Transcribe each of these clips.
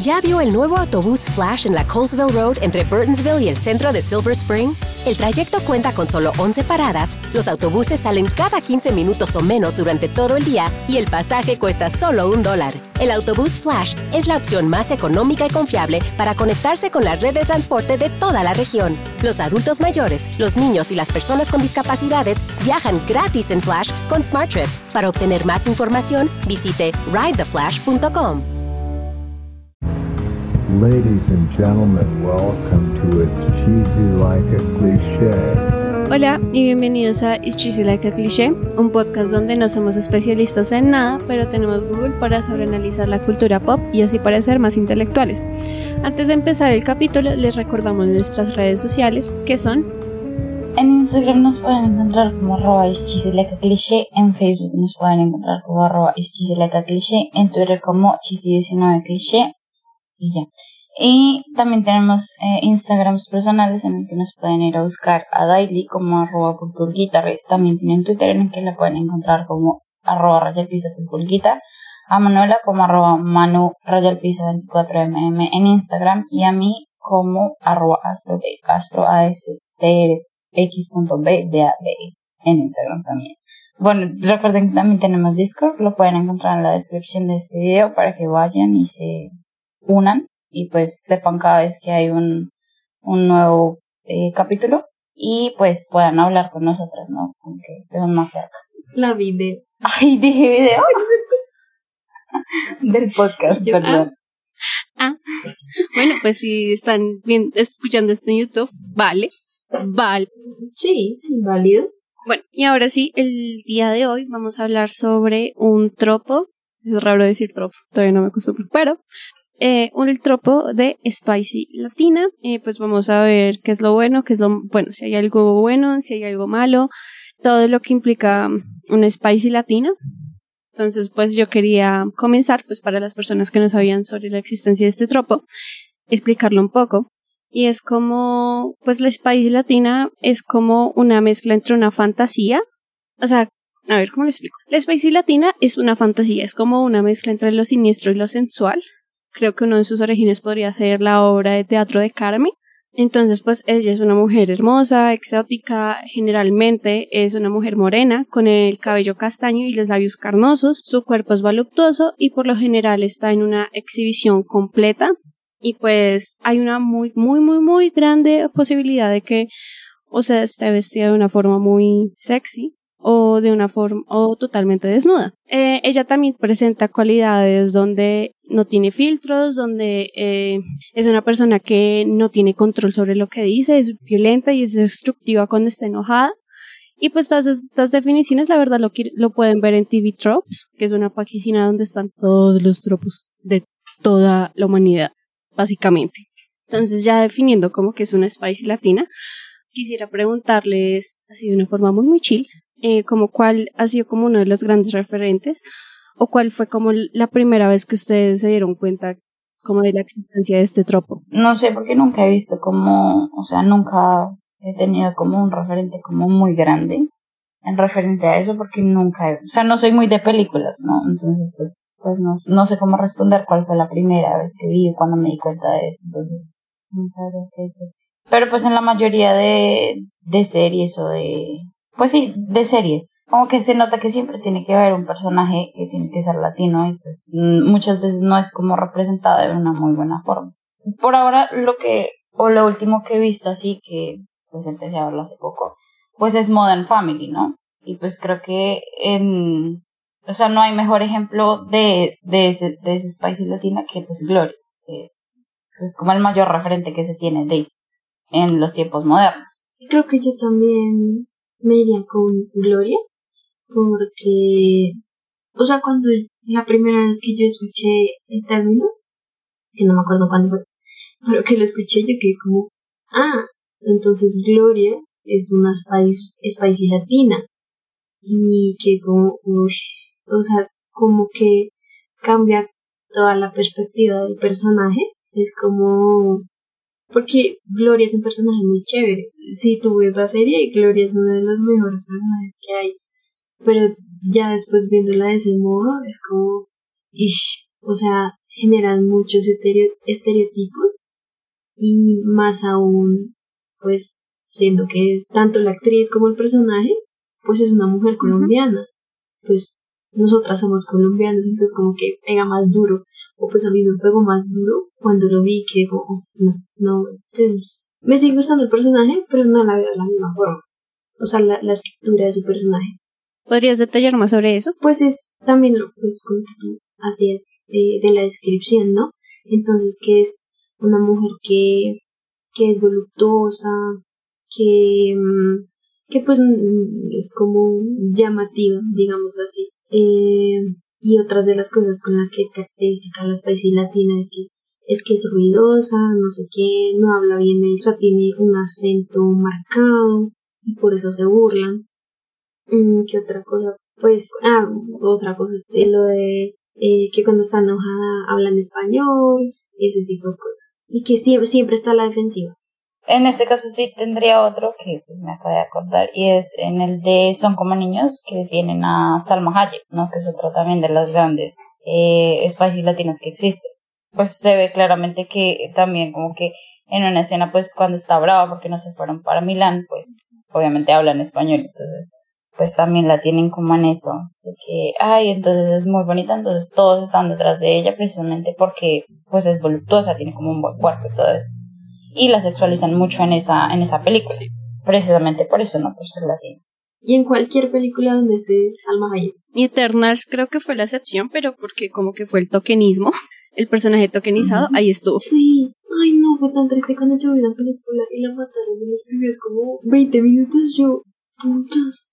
¿Ya vio el nuevo autobús Flash en la Colesville Road entre Burtonsville y el centro de Silver Spring? El trayecto cuenta con solo 11 paradas, los autobuses salen cada 15 minutos o menos durante todo el día y el pasaje cuesta solo un dólar. El autobús Flash es la opción más económica y confiable para conectarse con la red de transporte de toda la región. Los adultos mayores, los niños y las personas con discapacidades viajan gratis en Flash con SmartTrip. Para obtener más información, visite ridetheflash.com. Ladies and gentlemen, welcome to It's Cheesy Like a Cliché. Hola y bienvenidos a It's Cheesy Like a Cliché, un podcast donde no somos especialistas en nada, pero tenemos Google para sobreanalizar la cultura pop y así parecer más intelectuales. Antes de empezar el capítulo, les recordamos nuestras redes sociales, que son En Instagram nos pueden encontrar como arroba cliché, en Facebook nos pueden encontrar como arroba cliché, en Twitter como chisi19cliché y ya. Y también tenemos eh, Instagrams personales en el que nos pueden ir a buscar a Daily como arroba. También tienen Twitter en el que la pueden encontrar como arroba raya A Manuela como arroba manu raya piso 24mm en Instagram y a mí como arroba astro, astro en Instagram también. Bueno, recuerden que también tenemos Discord, lo pueden encontrar en la descripción de este video para que vayan y se unan y pues sepan cada vez que hay un, un nuevo eh, capítulo y pues puedan hablar con nosotros, ¿no? Aunque estemos más cerca. La video. Ay, dije video. Del podcast, perdón. Ah. ah. Bueno, pues si están bien, escuchando esto en YouTube, vale. Vale. Sí, sí, válido. Bueno, y ahora sí, el día de hoy vamos a hablar sobre un tropo. Es raro decir tropo, todavía no me acostumbro, pero eh, un tropo de Spicy Latina. Eh, pues vamos a ver qué es lo bueno, qué es lo bueno, si hay algo bueno, si hay algo malo, todo lo que implica una Spicy Latina. Entonces, pues yo quería comenzar, pues para las personas que no sabían sobre la existencia de este tropo, explicarlo un poco. Y es como, pues la Spicy Latina es como una mezcla entre una fantasía, o sea, a ver, ¿cómo lo explico? La Spicy Latina es una fantasía, es como una mezcla entre lo siniestro y lo sensual, creo que uno de sus orígenes podría ser la obra de teatro de Carmen. Entonces, pues ella es una mujer hermosa, exótica, generalmente es una mujer morena, con el cabello castaño y los labios carnosos, su cuerpo es voluptuoso y por lo general está en una exhibición completa. Y pues hay una muy, muy, muy, muy grande posibilidad de que, o sea, esté vestida de una forma muy sexy o de una forma o totalmente desnuda. Eh, ella también presenta cualidades donde no tiene filtros, donde eh, es una persona que no tiene control sobre lo que dice, es violenta y es destructiva cuando está enojada. Y pues todas estas definiciones, la verdad, lo, lo pueden ver en TV Tropes, que es una página donde están todos los tropos de toda la humanidad, básicamente. Entonces, ya definiendo como que es una spicy latina, quisiera preguntarles, así de una forma muy, muy chill, eh, como cuál ha sido como uno de los grandes referentes o cuál fue como la primera vez que ustedes se dieron cuenta como de la existencia de este tropo? No sé, porque nunca he visto como, o sea, nunca he tenido como un referente como muy grande en referente a eso porque nunca, o sea, no soy muy de películas, ¿no? Entonces, pues, pues no, no sé cómo responder cuál fue la primera vez que vi cuando me di cuenta de eso, entonces, no qué. Pero pues en la mayoría de, de series o de, pues sí, de series. Como que se nota que siempre tiene que haber un personaje que tiene que ser latino y pues muchas veces no es como representado de una muy buena forma. Por ahora lo que, o lo último que he visto así que pues empecé a verlo hace poco, pues es Modern Family, ¿no? Y pues creo que en, o sea, no hay mejor ejemplo de, de ese, de ese Spicy Latina que pues Gloria, que es como el mayor referente que se tiene de en los tiempos modernos. Creo que yo también me iría con Gloria, porque, o sea, cuando la primera vez que yo escuché el término, que no me acuerdo cuándo fue, pero que lo escuché yo quedé como, ah, entonces Gloria es una spicy, latina, y que como, uy, o sea, como que cambia toda la perspectiva del personaje, es como porque Gloria es un personaje muy chévere. Sí, tuve otra serie y Gloria es uno de los mejores personajes que hay. Pero ya después viéndola de ese modo, es como, ish, o sea, generan muchos estereo- estereotipos y más aún, pues, siendo que es tanto la actriz como el personaje, pues es una mujer colombiana. Pues nosotras somos colombianas, entonces como que pega más duro. O pues a mí me pegó más duro cuando lo vi que oh, no, no, pues me sigue gustando el personaje, pero no la veo de la misma forma. O sea, la, la escritura de su personaje. ¿Podrías detallar más sobre eso? Pues es también lo pues, como que tú hacías eh, de la descripción, ¿no? Entonces, que es una mujer que, que es voluptuosa, que, que pues es como llamativa, digámoslo así. Eh, y otras de las cosas con las que es característica la Spicy Latina es que es, que es ruidosa, no sé qué, no habla bien, o sea, tiene un acento marcado y por eso se burlan. Mm, ¿Qué otra cosa? Pues, ah, otra cosa, de lo de eh, que cuando está enojada habla en español, ese tipo de cosas. Y que siempre, siempre está a la defensiva. En este caso sí tendría otro que me acabo de acordar y es en el de Son como niños que tienen a Salma Hayek, ¿no? Que es otro también de las grandes eh, latinas que existen. Pues se ve claramente que también como que en una escena pues cuando está brava porque no se fueron para Milán pues obviamente hablan español entonces pues también la tienen como en eso de que ay entonces es muy bonita entonces todos están detrás de ella precisamente porque pues es voluptuosa tiene como un buen cuerpo y todo eso y la sexualizan mucho en esa, en esa película. Precisamente por eso, no por ser latina. Y en cualquier película donde esté Salma Hayek. Y Eternals creo que fue la excepción, pero porque como que fue el tokenismo, el personaje tokenizado, Ujú. ahí estuvo. Sí. Ay, no, fue tan triste cuando yo vi la película y la mataron en los primeros como 20 minutos. Yo, putas.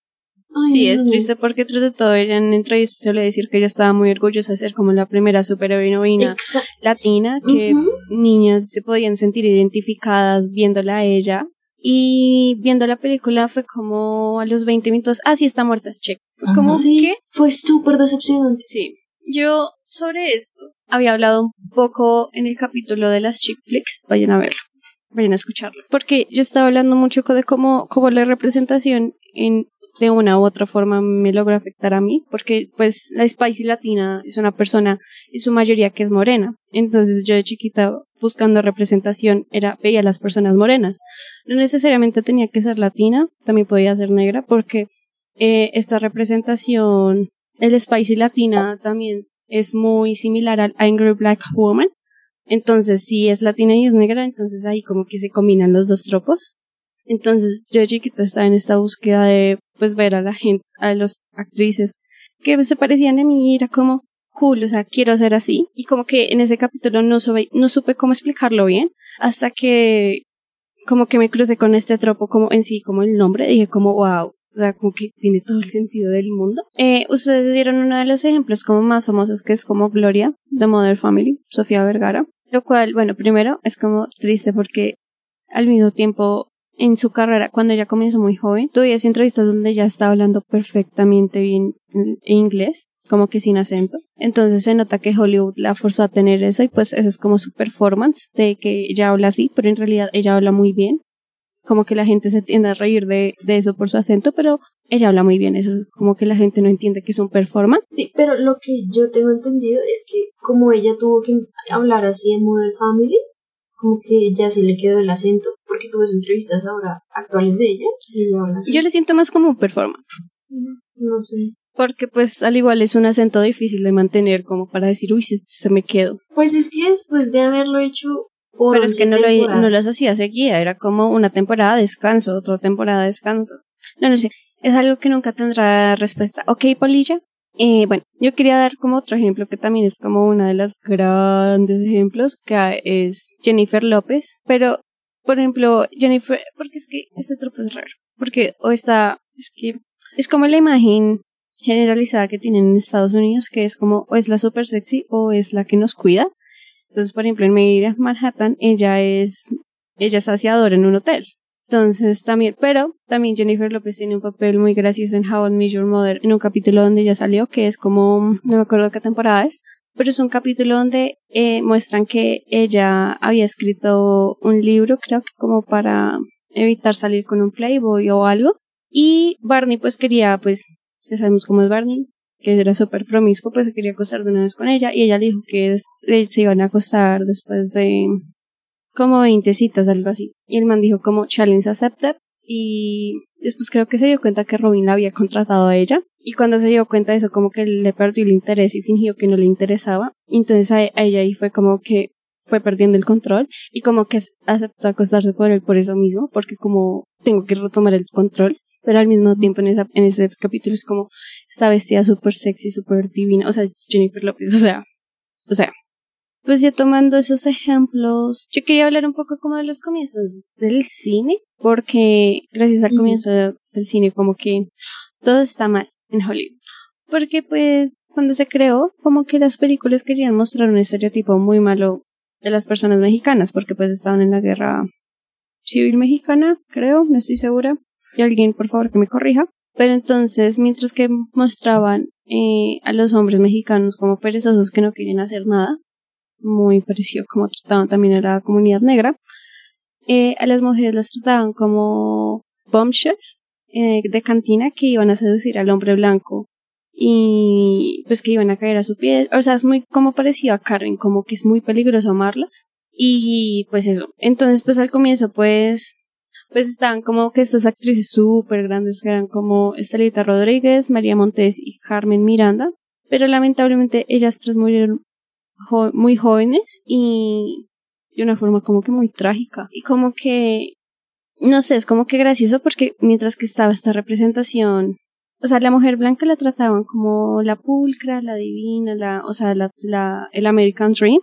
Ay, Sí, es triste porque tras de todo ella en entrevistas suele decir que ella estaba muy orgullosa de ser como la primera superheroína latina, que niñas se podían sentir identificadas viéndola a ella. Y viendo la película fue como a los 20 minutos, ah, sí, está muerta, check. Fue Ajá. como, Sí, ¿qué? fue súper decepcionante. Sí. Yo sobre esto había hablado un poco en el capítulo de las chick flicks. Vayan a verlo. Vayan a escucharlo. Porque yo estaba hablando mucho de cómo, cómo la representación en, de una u otra forma me logra afectar a mí. Porque pues la Spicy Latina es una persona, en su mayoría que es morena. Entonces yo de chiquita buscando representación era, veía a las personas morenas. No necesariamente tenía que ser latina, también podía ser negra porque eh, esta representación el Spicy Latina también es muy similar al Angry Black Woman. Entonces, si es latina y es negra, entonces ahí como que se combinan los dos tropos. Entonces, yo chiquita estaba en esta búsqueda de pues ver a la gente, a las actrices que se parecían a mí era como cool, o sea, quiero ser así. Y como que en ese capítulo no, no supe cómo explicarlo bien hasta que como que me crucé con este tropo como en sí, como el nombre, dije como wow, o sea, como que tiene todo el sentido del mundo. Eh, ustedes dieron uno de los ejemplos como más famosos que es como Gloria, de Mother Family, Sofía Vergara. Lo cual, bueno, primero es como triste porque al mismo tiempo en su carrera, cuando ella comenzó muy joven, tuve entrevistas donde ella estaba hablando perfectamente bien inglés, como que sin acento. Entonces se nota que Hollywood la forzó a tener eso y pues esa es como su performance de que ella habla así, pero en realidad ella habla muy bien como que la gente se tiende a reír de, de eso por su acento, pero ella habla muy bien, eso como que la gente no entiende que es un performance. Sí, pero lo que yo tengo entendido es que como ella tuvo que hablar así en Model Family, como que ya se le quedó el acento, porque tuve entrevistas ahora actuales de ella y. Yo le siento más como performance, No sé. porque pues al igual es un acento difícil de mantener como para decir, uy, se, se me quedó. Pues es que después de haberlo hecho por Pero es que 11 no lo, no los hacía seguida, era como una temporada de descanso, otra temporada de descanso. No, no sé, es algo que nunca tendrá respuesta. Ok, Polilla. Eh, bueno, yo quería dar como otro ejemplo que también es como una de las grandes ejemplos, que es Jennifer López. Pero, por ejemplo, Jennifer, porque es que este truco es raro. Porque o está, es que es como la imagen generalizada que tienen en Estados Unidos, que es como o es la super sexy o es la que nos cuida. Entonces, por ejemplo, en Manhattan, ella es, ella es aseadora en un hotel. Entonces, también, pero también Jennifer López tiene un papel muy gracioso en How I Met Your Mother, en un capítulo donde ella salió, que es como, no me acuerdo qué temporada es, pero es un capítulo donde eh, muestran que ella había escrito un libro, creo que como para evitar salir con un playboy o algo, y Barney pues quería, pues, ya sabemos cómo es Barney, que era súper promiscuo, pues se quería acostar de una vez con ella y ella dijo que se iban a acostar después de como 20 citas, algo así. Y el man dijo como challenge accepted y después creo que se dio cuenta que Robin la había contratado a ella y cuando se dio cuenta de eso como que le perdió el interés y fingió que no le interesaba. Entonces a, ella ahí fue como que fue perdiendo el control y como que aceptó acostarse por él por eso mismo, porque como tengo que retomar el control, pero al mismo tiempo en, ese capítulo es como esta vestida súper sexy, súper divina, o sea, Jennifer Lopez, o sea, o sea, pues ya tomando esos ejemplos, yo quería hablar un poco como de los comienzos del cine, porque gracias al comienzo del cine como que todo está mal en Hollywood, porque pues cuando se creó, como que las películas querían mostrar un estereotipo muy malo de las personas mexicanas, porque pues estaban en la guerra civil mexicana, creo, no estoy segura. Y alguien, por favor, que me corrija. Pero entonces, mientras que mostraban eh, a los hombres mexicanos como perezosos que no querían hacer nada, muy parecido como trataban también a la comunidad negra, eh, a las mujeres las trataban como bombshells eh, de cantina que iban a seducir al hombre blanco y pues que iban a caer a su pie. O sea, es muy como parecido a Karen, como que es muy peligroso amarlas. Y pues eso. Entonces, pues al comienzo, pues, pues estaban como que estas actrices súper grandes que eran como Estelita Rodríguez, María Montes y Carmen Miranda. Pero lamentablemente ellas tres murieron muy jóvenes y de una forma como que muy trágica. Y como que, no sé, es como que gracioso porque mientras que estaba esta representación o sea, la mujer blanca la trataban como la pulcra, la divina, la, o sea, la, la, el American Dream,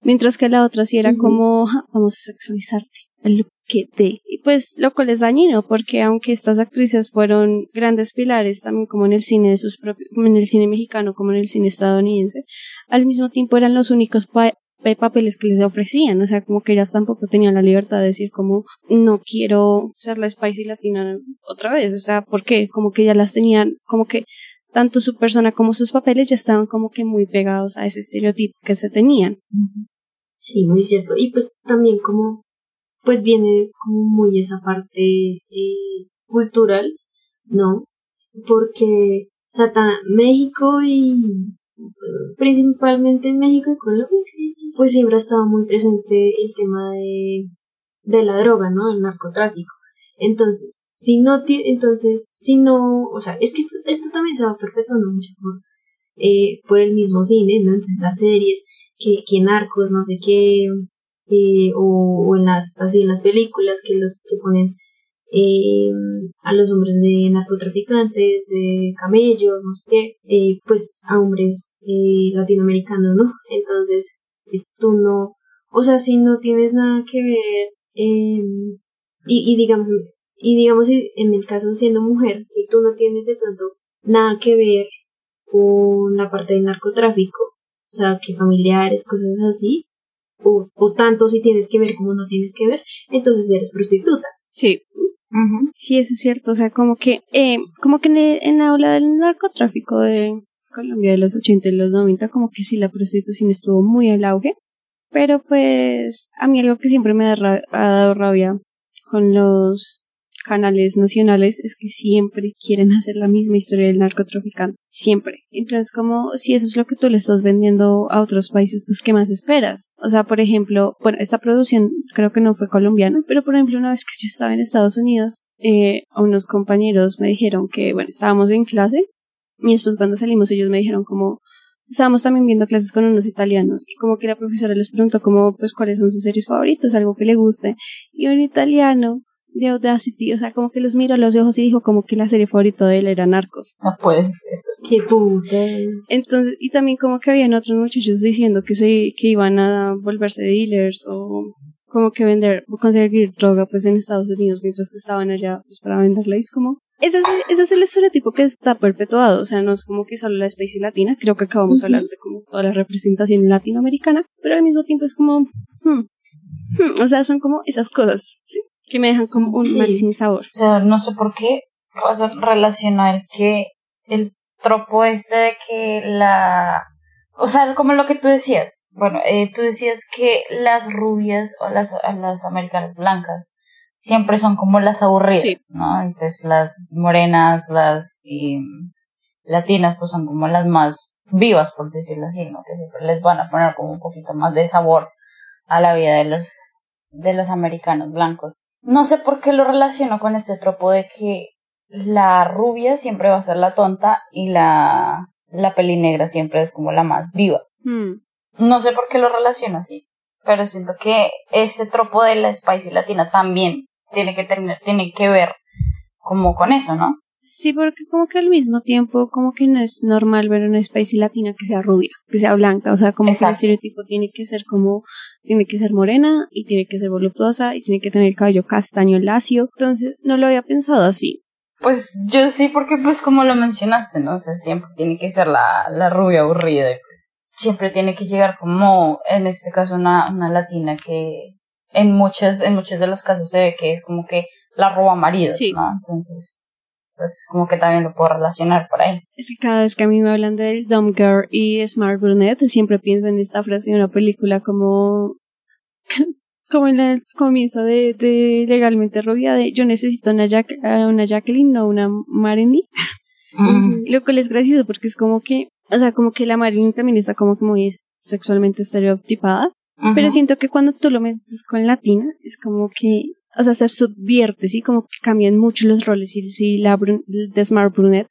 mientras que la otra sí era como, vamos a sexualizarte, el que te. Y pues lo cual es dañino, porque aunque estas actrices fueron grandes pilares, también como en el cine de sus propios, en el cine mexicano, como en el cine estadounidense, al mismo tiempo eran los únicos papeles que les ofrecían, o sea, como que ellas tampoco tenían la libertad de decir como no quiero ser la Spicy Latina otra vez, o sea, porque como que ya las tenían, como que tanto su persona como sus papeles ya estaban como que muy pegados a ese estereotipo que se tenían. Sí, muy cierto. Y pues también como, pues viene como muy esa parte eh, cultural, ¿no? Porque, o sea, México y principalmente en México y Colombia, pues siempre ha estado muy presente el tema de, de la droga, ¿no? El narcotráfico. Entonces, si no entonces, si no, o sea, es que esto, también se va perpetuando mucho por, eh, por el mismo cine, ¿no? Entonces, las series, que, que narcos, no sé qué, eh, o, en las, así en las películas que los que ponen eh, a los hombres de narcotraficantes, de camellos, no sé qué, eh, pues a hombres eh, latinoamericanos, ¿no? Entonces, eh, tú no, o sea, si no tienes nada que ver, em, y, y digamos, y digamos en el caso siendo mujer, si tú no tienes de pronto nada que ver con la parte del narcotráfico, o sea, que familiares, cosas así, o, o tanto si tienes que ver como no tienes que ver, entonces eres prostituta. Sí. Sí, eso es cierto. O sea, como que, eh, como que en, en la ola del narcotráfico de Colombia de los 80 y los 90, como que sí, la prostitución estuvo muy al auge. Pero pues, a mí algo que siempre me ha dado rabia con los canales nacionales es que siempre quieren hacer la misma historia del narcotraficante, siempre. Entonces, como si eso es lo que tú le estás vendiendo a otros países, pues ¿qué más esperas? O sea, por ejemplo, bueno, esta producción creo que no fue colombiana, pero por ejemplo, una vez que yo estaba en Estados Unidos, eh, unos compañeros me dijeron que, bueno, estábamos en clase y después cuando salimos ellos me dijeron como, estábamos también viendo clases con unos italianos y como que la profesora les preguntó como, pues, cuáles son sus series favoritos, algo que le guste. Y un italiano de Audacity, o sea, como que los miro a los ojos y dijo como que la serie favorita de él era Narcos. No puede ser. Qué puta. Entonces, y también como que habían otros muchachos diciendo que se, que iban a volverse dealers o como que vender, o conseguir droga pues en Estados Unidos mientras que estaban allá pues para venderla. Y es como, ese es, ese es el estereotipo que está perpetuado, o sea, no es como que solo la especie latina, creo que acabamos de hablar de como toda la representación latinoamericana, pero al mismo tiempo es como, hmm, hmm, o sea, son como esas cosas, ¿sí? Que me dejan como un mal sin sabor. O sea, no sé por qué razón relacionar que el tropo este de que la... O sea, como lo que tú decías. Bueno, eh, tú decías que las rubias o las, las americanas blancas siempre son como las aburridas, ¿no? Y pues las morenas, las latinas pues son como las más vivas, por decirlo así, ¿no? Que siempre les van a poner como un poquito más de sabor a la vida de los, de los americanos blancos. No sé por qué lo relaciono con este tropo de que la rubia siempre va a ser la tonta y la, la pelinegra siempre es como la más viva. Hmm. No sé por qué lo relaciono así, pero siento que ese tropo de la spicy latina también tiene que tener, tiene que ver como con eso, ¿no? Sí, porque como que al mismo tiempo, como que no es normal ver una spicy latina que sea rubia, que sea blanca, o sea, como que el Exacto. estereotipo tiene que ser como, tiene que ser morena, y tiene que ser voluptuosa, y tiene que tener el cabello castaño lacio, entonces no lo había pensado así. Pues yo sí, porque pues como lo mencionaste, ¿no? O sea, siempre tiene que ser la, la rubia aburrida y pues siempre tiene que llegar como, en este caso, una, una latina que en muchos, en muchos de los casos se ve que es como que la roba maridos, Sí. ¿no? Entonces, pues es como que también lo puedo relacionar por ahí. Es que cada vez que a mí me hablan del Dumb Girl y Smart Brunette, siempre pienso en esta frase de una película como, como en el comienzo de, de Legalmente Rubia, de yo necesito una, Jack, una Jacqueline, no una Marilyn. Mm. Y Lo cual es gracioso porque es como que, o sea, como que la Marilyn también está como que muy sexualmente estereotipada, pero siento que cuando tú lo metes con Latina, es como que, o sea, se subvierte, ¿sí? Como que cambian mucho los roles. Y si la brun- de Smart Brunette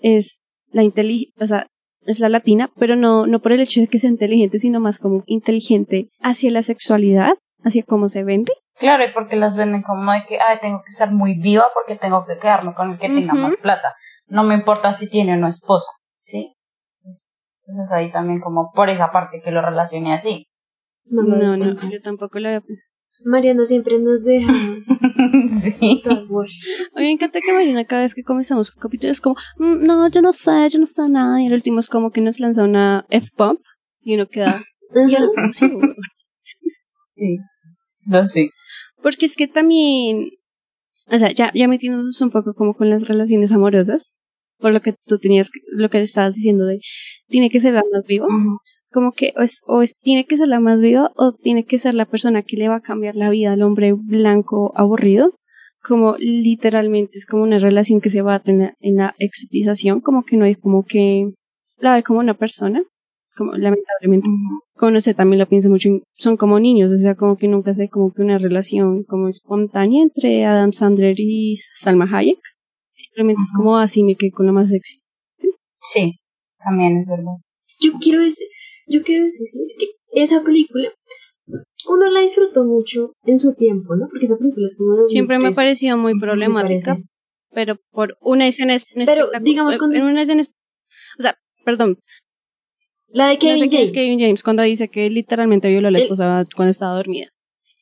es la inteligente, o sea, es la latina, pero no, no por el hecho de que sea inteligente, sino más como inteligente hacia la sexualidad, hacia cómo se vende. Claro, y porque las venden como de que, ay, tengo que ser muy viva porque tengo que quedarme con el que tenga más plata. No me importa si tiene o no esposa, ¿sí? Entonces, entonces ahí también como por esa parte que lo relacioné así. No, No, no, yo tampoco lo había pensado. Mariana siempre nos deja sí. A mí me encanta que Marina cada vez que comenzamos un capítulo es como, "Mm, no, yo no sé, yo no sé nada. Y el último es como que nos lanza una F-Pump y uno queda, "Y yo no sé, güey". Sí. No, sí. Porque es que también, o sea, ya, ya metiéndonos un poco como con las relaciones amorosas, por lo que tú tenías, que- lo que estabas diciendo de, tiene que ser más Ujú. Como que o es, o es, tiene que ser la más viva o tiene que ser la persona que le va a cambiar la vida al hombre blanco aburrido, como literalmente es como una relación que se va a tener en la exotización, como que no hay como que la ve como una persona, como lamentablemente Ujú. como no sé, también lo pienso mucho, en- son como niños, o sea, como que nunca sé como que una relación como espontánea entre Adam Sandler y Salma Hayek. Simplemente es como así me quedé con la más sexy. Sí, también es verdad. Yo quiero decir, yo quiero decirles que esa película uno la disfrutó mucho en su tiempo, ¿no? Porque esa película es como de Siempre me ha 2003, parecido muy problemática, pero por una escena es un Pero, digamos, cuando en es- una escena es- o sea, perdón, La de no Kevin sé quién es James. Kevin James cuando dice que literalmente violó a la El- esposa cuando estaba dormida.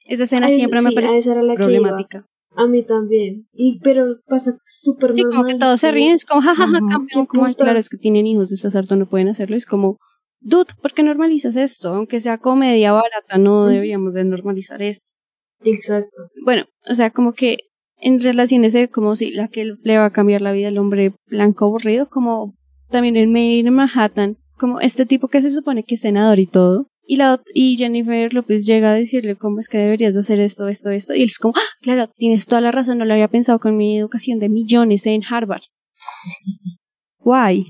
Esa escena siempre me sí, que problemática. A mí también. Y, pero pasa súper Sí, normal. como que todos se ríen, es como, jajaja, campeón, como, claro, es que tienen hijos de este sarto, no pueden hacerlo. Es como, dude, ¿por qué normalizas esto? Aunque sea comedia barata, no deberíamos de normalizar esto. Exacto. Bueno, o sea, como que en relaciones de como si la que le va a cambiar la vida al hombre blanco aburrido, como también en Made in Manhattan, como este tipo que se supone que es senador y todo. Y, la, y Jennifer López llega a decirle cómo es que deberías de hacer esto, esto, esto. Y él es como, ah, claro, tienes toda la razón, no lo había pensado con mi educación de millones en Harvard. Sí. Guay.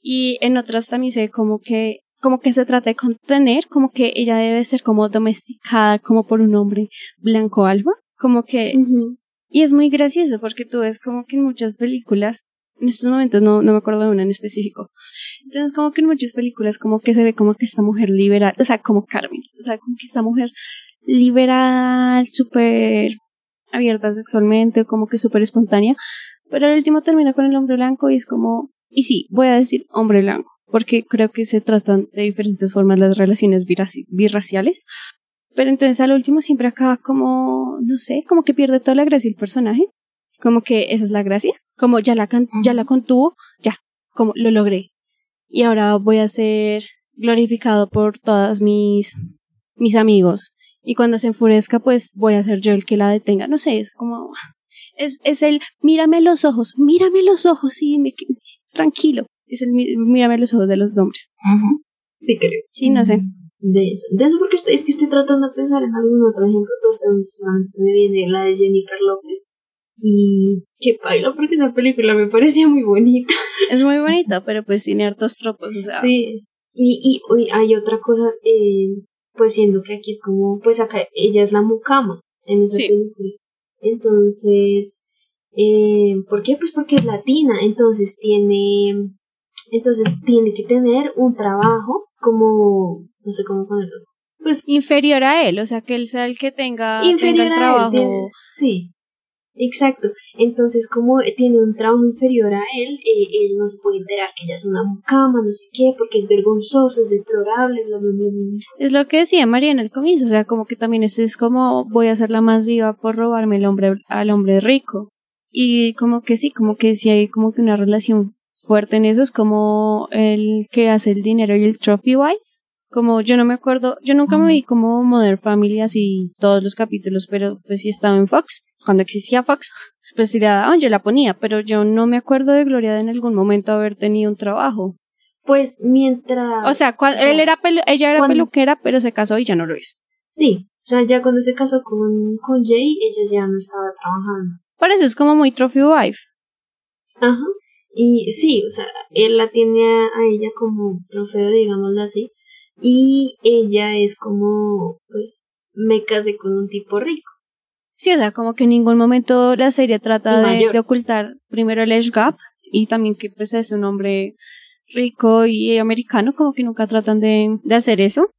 Y en otras también sé como que, como que se trata de contener, como que ella debe ser como domesticada como por un hombre blanco alba. Como que, y es muy gracioso porque tú ves como que en muchas películas, en estos momentos no, no me acuerdo de una en específico. Entonces como que en muchas películas como que se ve como que esta mujer liberal, o sea, como Carmen, o sea, como que esta mujer liberal, súper abierta sexualmente, como que súper espontánea, pero al último termina con el hombre blanco y es como, y sí, voy a decir hombre blanco, porque creo que se tratan de diferentes formas las relaciones birraciales, pero entonces al último siempre acaba como, no sé, como que pierde toda la gracia el personaje, como que esa es la gracia, como ya la, can- ya la contuvo, ya, como lo logré, y ahora voy a ser glorificado por todos mis, mis amigos, y cuando se enfurezca, pues voy a ser yo el que la detenga, no sé, es como, es, es el mírame los ojos, mírame los ojos y me, tranquilo. Es el mí- mírame los ojos de los hombres. Sí, creo. Sí, no sé. De eso. De eso porque estoy- es que estoy tratando de pensar en algún otro ejemplo, pero se me viene la de Jennifer López. Y qué baila porque esa película me parecía muy bonita. Es muy bonita, pero pues tiene hartos tropos, o sea. Sí. Y, y, hay otra cosa, eh, pues siendo que aquí es como, pues acá ella es la mucama en esa película. Entonces, eh, ¿por qué? Pues porque es latina, entonces tiene, entonces tiene que tener un trabajo como, no sé cómo ponerlo. Pues inferior a él, o sea, que él sea el que tenga, tenga el trabajo. sí, Exacto. Entonces, como tiene un trauma inferior a él, eh, él no se puede enterar que ella es una mucama, no sé qué, porque es vergonzoso, es deplorable, bla, bla, bla, Es lo que decía María en el comienzo, o sea, como que también esto es como voy a ser la más viva por robarme el hombre, al hombre rico. Y como que sí, como que sí hay como que una relación fuerte en eso, es como el que hace el dinero y el trophy wife. Como yo no me acuerdo, yo nunca me vi como Modern Family así todos los capítulos, pero pues sí estaba en Fox cuando existía Fox, pues si la yo la ponía, pero yo no me acuerdo de Gloria de en algún momento haber tenido un trabajo. Pues mientras... O sea, él era ella era peluquera, pero se casó y ya no lo hizo. Sí, o sea, ya cuando se casó con, con Jay, ella ya no estaba trabajando. Por eso es como muy trophy wife. Ajá. Y sí, o sea, él la tiene a ella como trofeo, digámoslo así. Y ella es como, pues, me casé con un tipo rico. Sí, o sea, como que en ningún momento la serie trata de, ocultar primero el age gap y también que pues es un hombre rico y americano, como que nunca tratan de, de hacer eso.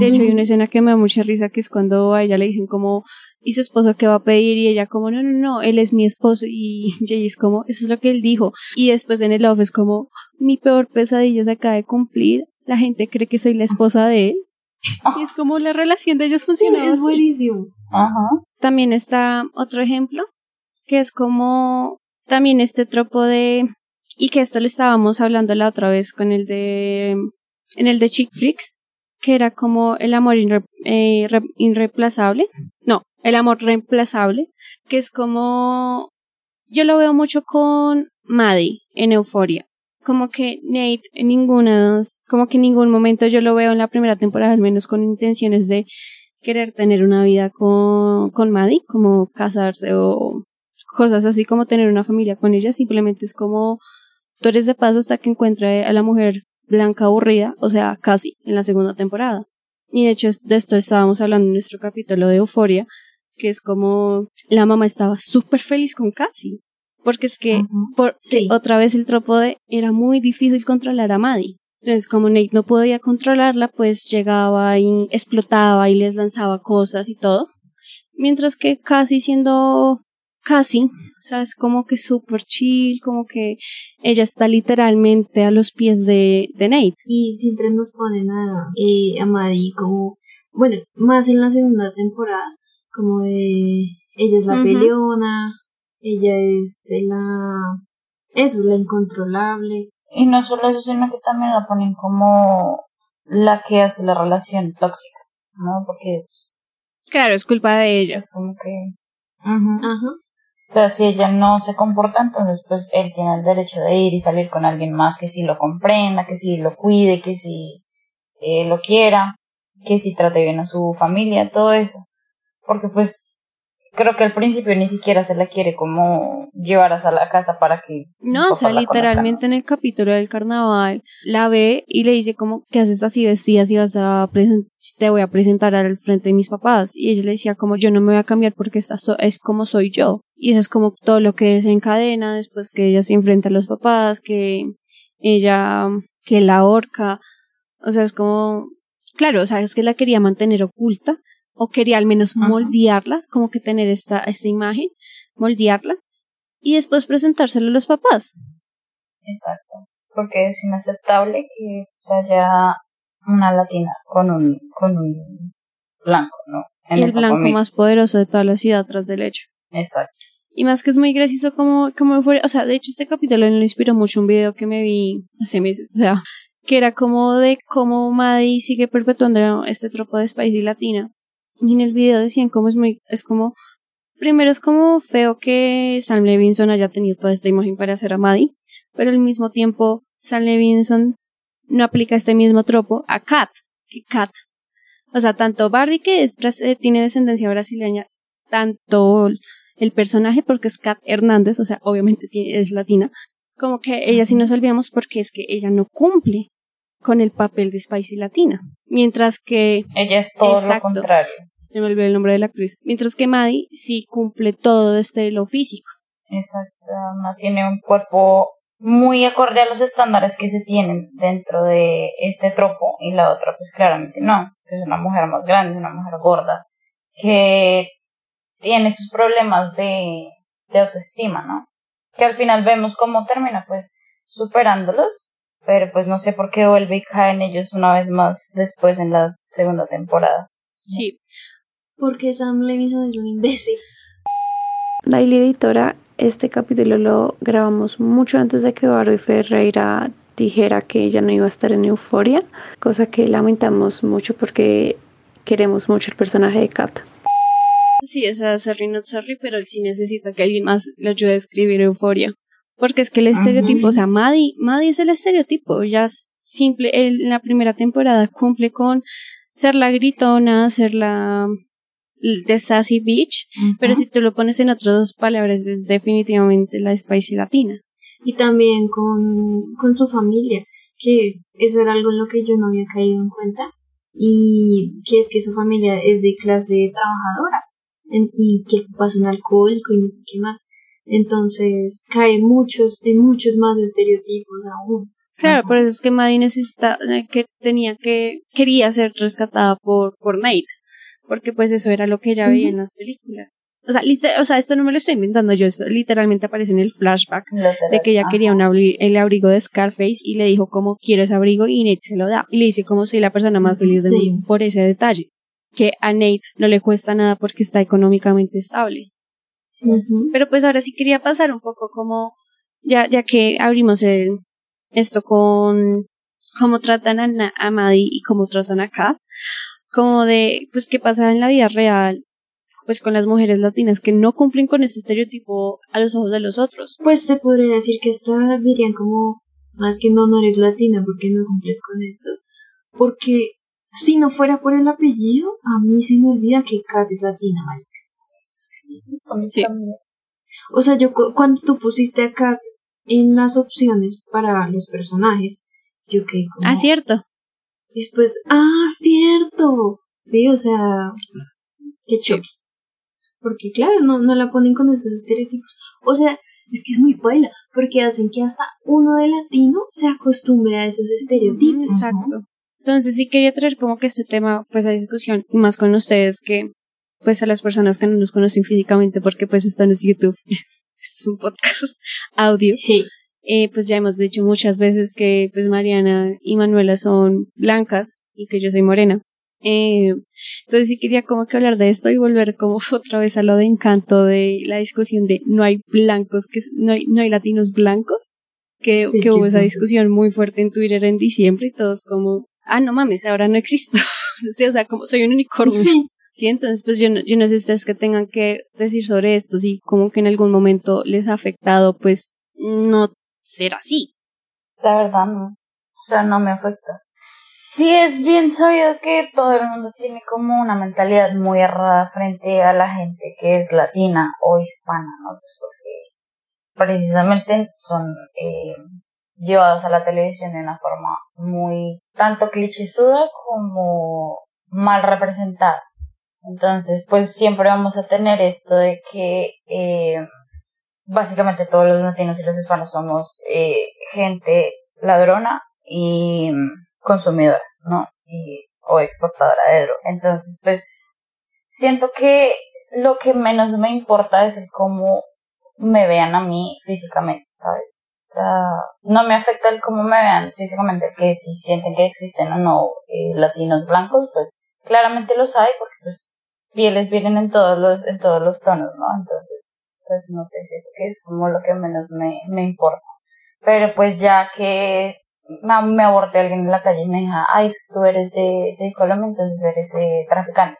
De hecho, hay una escena que me da mucha risa que es cuando a ella le dicen como, ¿y su esposo qué va a pedir? Y ella como, no, no, no, él es mi esposo. Y Jay es como, eso es lo que él dijo. Y después en el off es como, mi peor pesadilla se acaba de cumplir. La gente cree que soy la esposa de él. Y es como la relación de ellos funciona. es buenísimo. Ajá. También está otro ejemplo, que es como también este tropo de, y que esto le estábamos hablando la otra vez con el de, en el de Chick Flicks, que era como el amor eh, irreemplazable, no, el amor reemplazable, que es como, yo lo veo mucho con Maddie en Euforia, como que Nate en ninguna, como que en ningún momento yo lo veo en la primera temporada, al menos con intenciones de querer tener una vida con, con Maddie, como casarse o cosas así como tener una familia con ella, simplemente es como tú eres de paso hasta que encuentre a la mujer blanca aburrida, o sea, casi en la segunda temporada. Y de hecho de esto estábamos hablando en nuestro capítulo de Euforia, que es como la mamá estaba súper feliz con Cassie, porque es que por, otra vez el tropo de era muy difícil controlar a Maddie. Entonces, como Nate no podía controlarla, pues llegaba y explotaba y les lanzaba cosas y todo. Mientras que casi siendo casi, o sea, es como que súper chill, como que ella está literalmente a los pies de, de Nate. Y siempre nos ponen a, eh, a Maddie como, bueno, más en la segunda temporada, como de ella es la peleona, ella es la, eso, la incontrolable, y no solo eso, sino que también la ponen como la que hace la relación tóxica, ¿no? Porque, pues, Claro, es culpa de ella. Es como que... Ajá. O sea, si ella no se comporta, entonces pues él tiene el derecho de ir y salir con alguien más que sí lo comprenda, que sí lo cuide, que sí eh, lo quiera, que sí trate bien a su familia, todo eso. Porque pues creo que al principio ni siquiera se la quiere como llevar a la casa para que... No, o sea, literalmente en el capítulo del carnaval la ve y le dice como, ¿qué haces así vestida si vas a te voy a presentar al frente de mis papás? Y ella le decía como, yo no me voy a cambiar porque esta es como soy yo. Y eso es como todo lo que desencadena después que ella se enfrenta a los papás, que ella, que la ahorca. O sea, es como, claro, o sea, es que la quería mantener oculta o quería al menos moldearla, como que tener esta, esta imagen, moldearla y después presentárselo a los papás. Exacto, porque es inaceptable que se haya una latina con un, con un blanco, ¿no? y el blanco más poderoso de toda la ciudad tras del hecho. Exacto. Y más que es muy gracioso como, como fue, o sea, de hecho este capítulo le inspiró mucho un video que me vi hace meses, o sea, que era como de cómo Maddie sigue perpetuando este tropo de Spicy Latina y en el video decían como es muy, es como, primero es como feo que Sam Levinson haya tenido toda esta imagen para hacer a Maddie, pero al mismo tiempo Sam Levinson no aplica este mismo tropo a Kat, que Kat, o sea, tanto Barbie que es, eh, tiene descendencia brasileña, tanto el personaje porque es Kat Hernández, o sea, obviamente es latina, como que ella sí nos olvidamos porque es que ella no cumple con el papel de Spicy Latina, mientras que ella es todo lo contrario. Me olvidé el nombre de la actriz. Mientras que Maddie sí cumple todo este lo físico. Exacto, tiene un cuerpo muy acorde a los estándares que se tienen dentro de este tropo y la otra pues claramente no, es una mujer más grande, una mujer gorda, que tiene sus problemas de, de autoestima, ¿no? Que al final vemos cómo termina pues superándolos, pero pues no sé por qué vuelve y cae en ellos una vez más después en la segunda temporada. Sí. Porque Sam Levinson es un imbécil. Daily Editora, este capítulo lo grabamos mucho antes de que Barbie Ferreira dijera que ella no iba a estar en Euforia, cosa que lamentamos mucho porque queremos mucho el personaje de Kat. Sí, esa Sorry Not Sorry, pero sí necesita que alguien más le ayude a escribir Euforia. Porque es que el estereotipo, o sea, Maddie, Maddie es el estereotipo, ya simple, en la primera temporada cumple con ser la gritona, ser la de Sassy Beach, pero si tú lo pones en otras dos palabras es definitivamente la Spicy Latina. Y también con, con su familia, que eso era algo en lo que yo no había caído en cuenta, y que es que su familia es de clase trabajadora, y que pasa un alcohólico y no sé qué más. Entonces cae muchos, en muchos más estereotipos aún. Claro, por eso es que Maddie necesita, eh, que tenía que, quería ser rescatada por, por Nate porque pues eso era lo que ella veía en las películas. O sea, o sea, esto no me lo estoy inventando yo, esto literalmente aparece en el flashback de que ella quería un el abrigo de Scarface y le dijo como quiero ese abrigo y Nate se lo da. Y le dice como soy la persona más feliz del mundo por ese detalle. Que a Nate no le cuesta nada porque está económicamente estable. Pero pues ahora sí quería pasar un poco como, ya, ya que abrimos el, esto con cómo tratan a, a Maddie y cómo tratan a Kat como de, pues, qué pasa en la vida real, pues, con las mujeres latinas que no cumplen con este estereotipo a los ojos de los otros. Pues se podría decir que esta dirían como, más que no, no eres latina, porque no cumples con esto? Porque si no fuera por el apellido, a mí se me olvida que Kat es latina, Sí. O sea, yo cuando tú pusiste a Kat en las opciones para los personajes, yo que como... Ah, cierto. Y después, ah, cierto. Sí, o sea, qué choque. Porque claro, no, no la ponen con esos estereotipos. O sea, es que es muy baila, porque hacen que hasta uno de latino se acostumbre a esos estereotipos. exacto. Entonces sí quería traer como que este tema pues a discusión y más con ustedes que pues a las personas que no nos conocen físicamente porque pues esto no es YouTube, es un podcast audio. Sí. Eh, pues ya hemos dicho muchas veces que pues Mariana y Manuela son blancas y que yo soy morena. Eh, entonces sí quería como que hablar de esto y volver como otra vez a lo de encanto de la discusión de no hay blancos, que no hay, no hay latinos blancos, que, que hubo esa discusión muy fuerte en Twitter en diciembre y todos como, ah, no mames, ahora no existo. o sea, como soy un unicornio. Sí. Entonces pues yo no, yo no sé ustedes que tengan que decir sobre esto, si como que en algún momento les ha afectado pues no ser así. La verdad no. O sea, no me afecta. Sí es bien sabido que todo el mundo tiene como una mentalidad muy errada frente a la gente que es latina o hispana, ¿no? Pues porque precisamente son eh, llevados a la televisión de una forma muy tanto clichésuda como mal representada. Entonces, pues siempre vamos a tener esto de que eh, básicamente todos los latinos y los hispanos somos eh, gente ladrona y consumidora, ¿no? Y, o exportadora de droga. Entonces, pues, siento que lo que menos me importa es el cómo me vean a mí físicamente, ¿sabes? O sea, no me afecta el cómo me vean físicamente, que si sienten que existen o no eh, latinos blancos, pues claramente los hay, porque pues pieles vienen en todos los, en todos los tonos, ¿no? Entonces, pues no sé, que es como lo que menos me, me importa. Pero pues ya que me abordé alguien en la calle y me dijo, ay, tú eres de, de Colombia, entonces eres eh, traficante.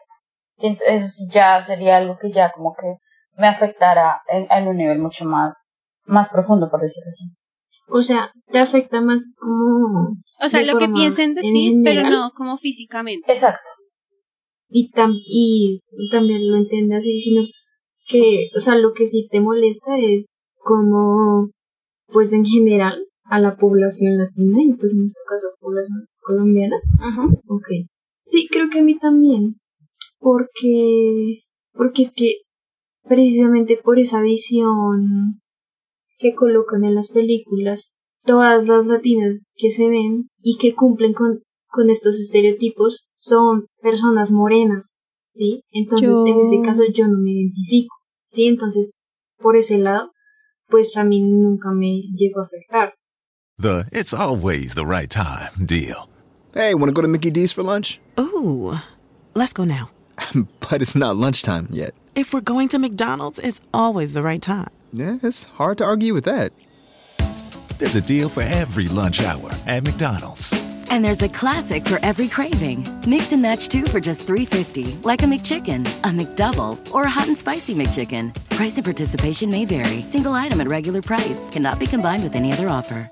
Siento, eso sí ya sería algo que ya como que me afectara en, en, un nivel mucho más, más profundo, por decirlo así. O sea, te afecta más como... O sea, lo que piensen de ti, pero no como físicamente. Exacto. Y, tam y también lo entiende así, sino que, o sea, lo que sí te molesta es como, pues en general, a la población latina y pues en este caso población colombiana. Ujú. Ok. Sí, creo que a mí también. Porque, porque es que precisamente por esa visión que colocan en las películas, todas las latinas que se ven y que cumplen con, con estos estereotipos son personas morenas, ¿sí? Entonces, Yo- en ese caso yo no me identifico, ¿sí? Entonces, por ese lado, pues a mí nunca me llegó a afectar. The it's always the right time deal. Hey, want to go to Mickey D's for lunch? Ooh, let's go now. but it's not lunchtime yet. If we're going to McDonald's, it's always the right time. Yeah, it's hard to argue with that. There's a deal for every lunch hour at McDonald's. And there's a classic for every craving. Mix and match two for just $3.50, like a McChicken, a McDouble, or a hot and spicy McChicken. Price and participation may vary. Single item at regular price cannot be combined with any other offer.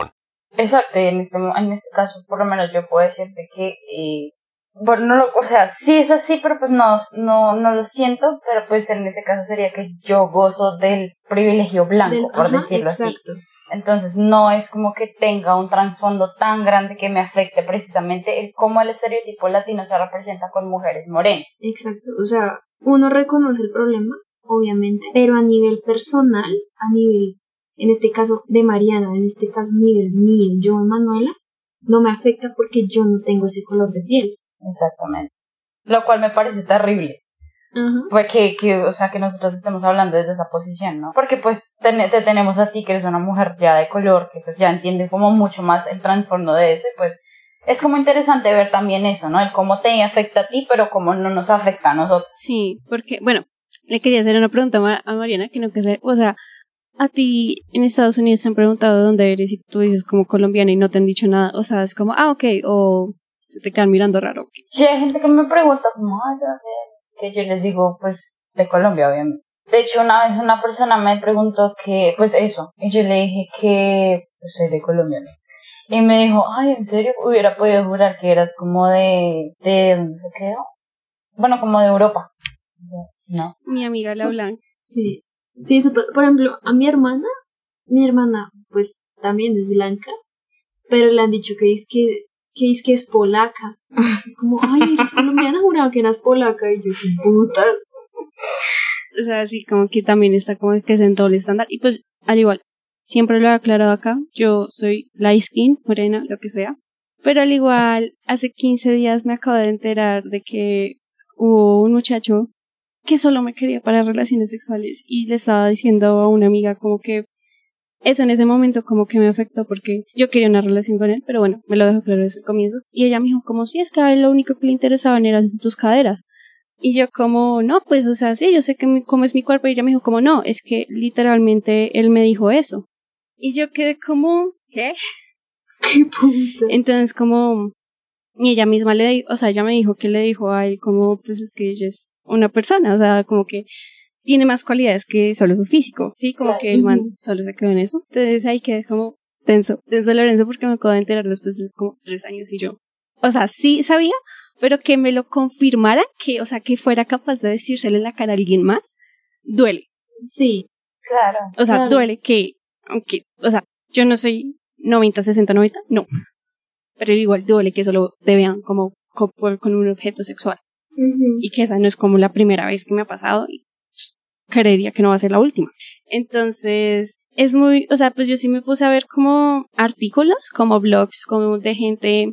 Exacto, y en este, en este caso, por lo menos yo puedo decirte que, eh, bueno, no lo, o sea, sí es así, pero pues no, no, no lo siento, pero pues en ese caso sería que yo gozo del privilegio blanco, Del- por ajá, decirlo así. exacto. Entonces no es como que tenga un trasfondo tan grande que me afecte precisamente el cómo el estereotipo latino se representa con mujeres morenas. Exacto, o sea, uno reconoce el problema, obviamente, pero a nivel personal, a nivel, en este caso de Mariana, en este caso nivel mío, yo, Manuela, no me afecta porque yo no tengo ese color de piel. Exactamente. Lo cual me parece terrible. Ajá. Pues que, que, o sea, que nosotros estemos hablando desde esa posición, ¿no? Porque pues ten- te tenemos a ti que eres una mujer ya de color, que pues ya entiende como mucho más el trasfondo de eso, y pues es como interesante ver también eso, ¿no? El cómo te afecta a ti, pero cómo no nos afecta a nosotros. Sí, porque, bueno, le quería hacer una pregunta a Ma- a Mariana que no que sé, o sea, a ti en Estados Unidos te han preguntado de dónde eres y tú dices como colombiana y no te han dicho nada, o sea, es como, ah, ok, o se te quedan mirando raro. ok. Si hay gente que me pregunta, como, ay, ¿de dónde eres? Que yo les digo, pues, de Colombia, obviamente. De hecho, una vez una persona me preguntó que, pues eso, y yo le dije que pues, soy de Colombia, ¿no? Y me dijo, ay, ¿en serio? Hubiera podido jurar que eras como de, de, ¿dónde se quedó? Bueno, como de Europa. No. Mi amiga la blanca. Sí, sí, eso, por ejemplo, a mi hermana, mi hermana, pues, también es blanca, pero le han dicho que es que, que es que es polaca. Es como, ay, eres colombiana, juraba que eras polaca, y yo, qué putas. O sea, sí, como que también está como que es en todo el estándar. Y pues, al igual, siempre lo he aclarado acá, yo soy light skin, morena, lo que sea. Pero al igual, hace 15 días me acabo de enterar de que hubo un muchacho que solo me quería para relaciones sexuales y le estaba diciendo a una amiga como que eso en ese momento como que me afectó porque yo quería una relación con él, pero bueno, me lo dejó claro desde el comienzo. Y ella me dijo como si es que a él lo único que le interesaban eran tus caderas. Y yo como, no, pues, o sea, sí, yo sé que mi- cómo es mi cuerpo. Y ella me dijo como, no, es que literalmente él me dijo eso. Y yo quedé como, ¿qué? Qué putas. Entonces como, y ella misma le dijo, o sea, ella me dijo que le dijo a él como, pues es que ella es una persona, o sea, como que tiene más cualidades que solo su físico, ¿sí? Como que el man solo se quedó en eso. Entonces ahí quedé como tenso, tenso Lorenzo porque me acabo de enterar después de como tres años y yo, o sea, sí sabía, pero que me lo confirmara, que, o sea, que fuera capaz de decírselo en la cara a alguien más, duele. Sí, Claro. O sea, Claro. duele que, aunque, o sea, yo no soy 90, 60, 90, no. Pero igual duele que solo te vean como, co- con un objeto sexual. Ujú, Y que esa no es como la primera vez que me ha pasado y pues, creería que no va a ser la última. Entonces, es muy, o sea, pues yo sí me puse a ver como artículos, como blogs, como de gente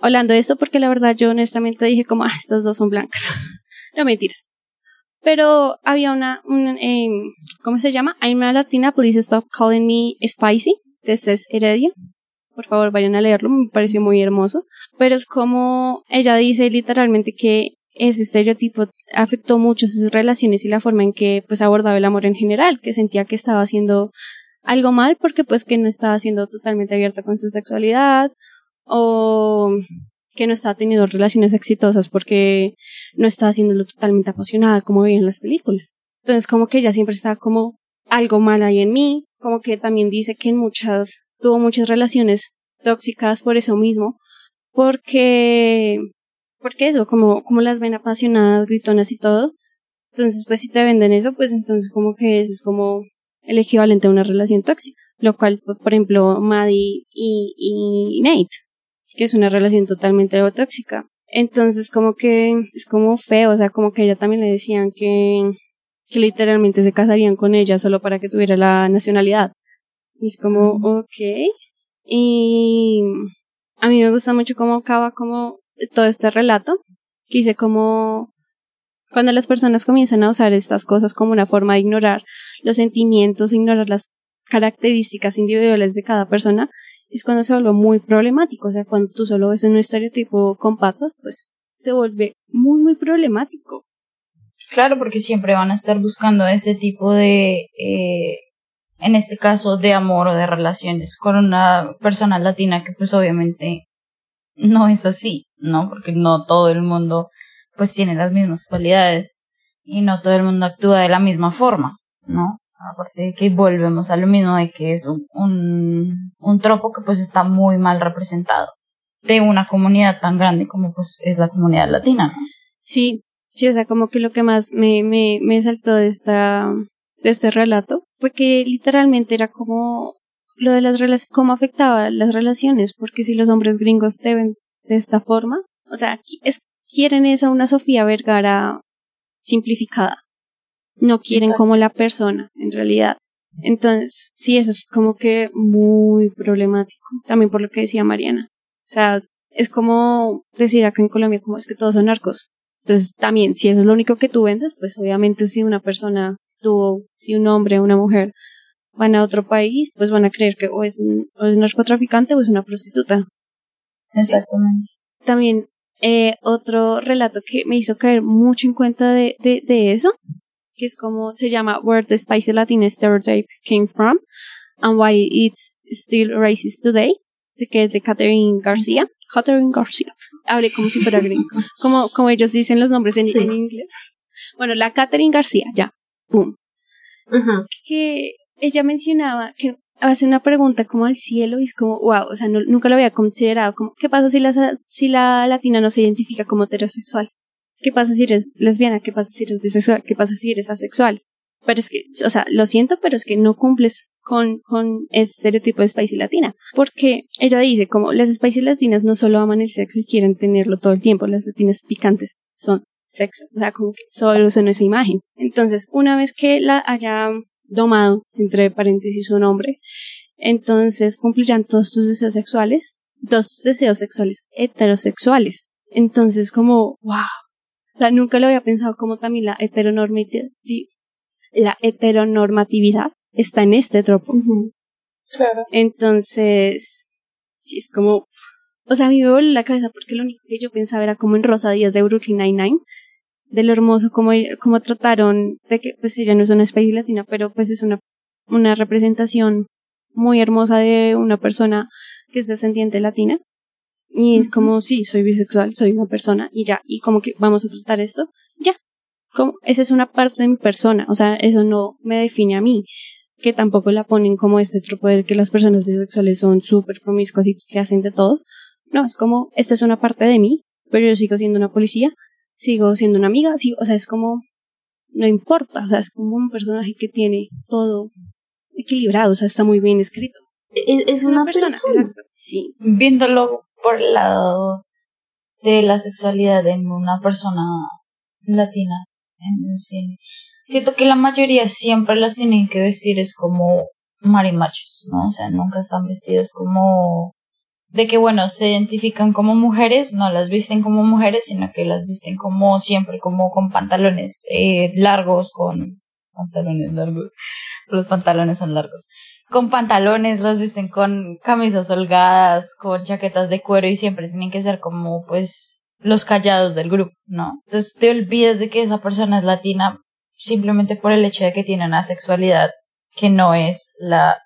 hablando de esto, porque la verdad yo honestamente dije como, ah, estas dos son blancas. no mentiras. Pero había una, un, em, ¿cómo se llama? I'm una latina, please stop calling me spicy. Este es Heredia. Por favor, vayan a leerlo, me pareció muy hermoso. Pero es como, ella dice literalmente que ese estereotipo afectó mucho sus relaciones y la forma en que pues abordaba el amor en general, que sentía que estaba haciendo algo mal porque pues que no estaba siendo totalmente abierta con su sexualidad o que no estaba teniendo relaciones exitosas porque no estaba haciéndolo totalmente apasionada como veía en las películas. Entonces como que ella siempre estaba como algo mal ahí en mí, como que también dice que en muchas, tuvo muchas relaciones tóxicas por eso mismo, porque, porque eso, como, como las ven apasionadas, gritonas y todo, entonces pues si te venden eso, pues entonces como que eso es como el equivalente a una relación tóxica, lo cual, pues, por ejemplo, Maddie y, y Nate, que es una relación totalmente tóxica. Entonces como que es como feo, o sea, como que ella también le decían que, que literalmente se casarían con ella solo para que tuviera la nacionalidad. Y es como, ok. Y a mí me gusta mucho cómo acaba como todo este relato, que dice como cuando las personas comienzan a usar estas cosas como una forma de ignorar los sentimientos, ignorar las características individuales de cada persona, es cuando se vuelve muy problemático. O sea, cuando tú solo ves un estereotipo con patas, pues se vuelve muy, muy problemático. Claro, porque siempre van a estar buscando ese tipo de, eh, en este caso, de amor o de relaciones con una persona latina que pues obviamente no es así, ¿no? Porque no todo el mundo pues tiene las mismas cualidades y no todo el mundo actúa de la misma forma, ¿no? Aparte de que volvemos a lo mismo de que es un, un, un tropo que pues está muy mal representado de una comunidad tan grande como pues es la comunidad latina. Sí, Sí, o sea, como que lo que más me, me, me saltó de esta, de este relato fue que literalmente era como lo de las relaciones, cómo afectaba las relaciones, porque si los hombres gringos te ven de esta forma, o sea, es, quieren esa una Sofía Vergara simplificada, no quieren como la persona, en realidad. Entonces, sí, eso es como que muy problemático, también por lo que decía Mariana. O sea, es como decir acá en Colombia, como es que todos son narcos. Entonces, también, si eso es lo único que tú vendes, pues obviamente si una persona tuvo, si un hombre o una mujer van a otro país, pues van a creer que o es, un, narcotraficante o es una prostituta. Exactamente. También eh, otro relato que me hizo caer mucho en cuenta de, de, de eso, que es como se llama Where the Spicy Latin Stereotype Came From and Why It's Still Racist Today, que es de Catherine García. Catherine García. Hablé como si fuera gringo. Como, como ellos dicen los nombres en, inglés. Bueno, la Catherine García, ya. Pum. Que ella mencionaba que hace una pregunta como al cielo y es como, wow, o sea, nunca lo había considerado. Como, ¿Qué pasa si la, si la latina no se identifica como heterosexual? ¿Qué pasa si eres lesbiana? ¿Qué pasa si eres bisexual? ¿Qué pasa si eres asexual? Pero es que, o sea, lo siento, pero es que no cumples con, con ese estereotipo de spicy latina. Porque ella dice, como las spicy latinas no solo aman el sexo y quieren tenerlo todo el tiempo, las latinas picantes son sexo. O sea, como que solo son esa imagen. Entonces, una vez que la haya domado, entre paréntesis, su nombre, entonces cumplirán todos tus deseos sexuales, todos tus deseos sexuales heterosexuales. Entonces, como, wow. O sea, nunca lo había pensado como también la heteronormatividad, la heteronormatividad está en este tropo. Claro. Entonces, sí, es como, o sea, a mí me vuelve la cabeza porque lo único que yo pensaba era como en Rosa Díaz de Brooklyn Nine-Nine, de lo hermoso como, como trataron de que, pues ella no es una especie latina, pero pues es una, una representación muy hermosa de una persona que es descendiente latina. Y es como, sí, soy bisexual, soy una persona, y ya, y como que vamos a tratar esto, ya. Como, esa es una parte de mi persona, o sea, eso no me define a mí que tampoco la ponen como este tropo de que las personas bisexuales son súper promiscuas y que hacen de todo. No, es como, esta es una parte de mí, pero yo sigo siendo una policía, sigo siendo una amiga, sí, o sea, es como, no importa, o sea, es como un personaje que tiene todo equilibrado, o sea, está muy bien escrito. Es, una, persona, Exacto. Sí. Viéndolo por el lado de la sexualidad en una persona latina en el cine siento que la mayoría siempre las tienen que vestir es como marimachos, ¿no? O sea, nunca están vestidos como de que bueno, se identifican como mujeres, no las visten como mujeres, sino que las visten como siempre, como con pantalones eh, largos, con pantalones largos, los pantalones son largos, con pantalones, las visten con camisas holgadas, con chaquetas de cuero y siempre tienen que ser como pues los callados del grupo, ¿no? Entonces te olvidas de que esa persona es latina simplemente por el hecho de que tiene una sexualidad que no es la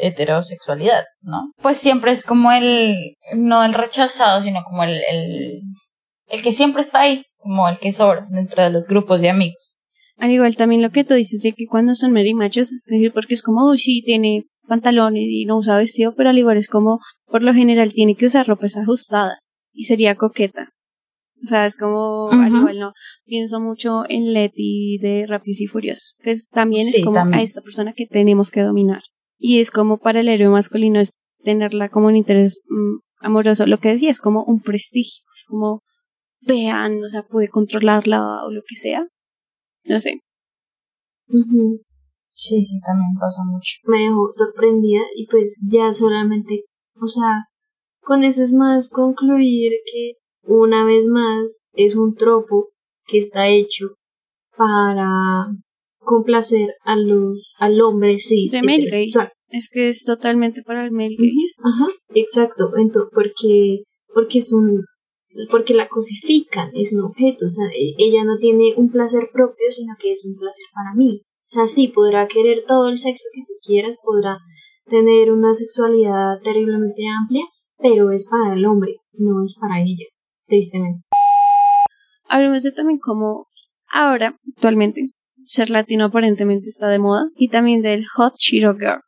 heterosexualidad, ¿no? Pues siempre es como el, no el rechazado, sino como el, el, el que siempre está ahí, como el que sobra dentro de los grupos de amigos. Al igual también lo que tú dices de que cuando son meri machos es que porque es como, oh, sí, tiene pantalones y no usa vestido, pero al igual es como, por lo general tiene que usar ropa ajustada y sería coqueta. O sea, es como, al igual no, pienso mucho en Letty de Rápidos y Furiosos, que es, también es como a esta persona que tenemos que dominar. Y es como para el héroe masculino es tenerla como un interés mm, amoroso. Lo que decía es como un prestigio, es como, vean, o sea, puede controlarla o lo que sea. No sé. Sí, sí, también pasa mucho. Me dejó sorprendida y pues ya solamente, o sea, con eso es más concluir que una vez más es un tropo que está hecho para complacer a los al hombre cis de es que es totalmente para el male gaze ajá exacto. Entonces porque porque es un porque la cosifican es un objeto. O sea e, ella no tiene un placer propio sino que es un placer para mí. O sea sí podrá querer todo el sexo que tú quieras podrá tener una sexualidad terriblemente amplia pero es para el hombre no es para ella tristemente. Hablemos de también cómo ahora, actualmente, ser latino aparentemente está de moda y también del hot Cheeto girl,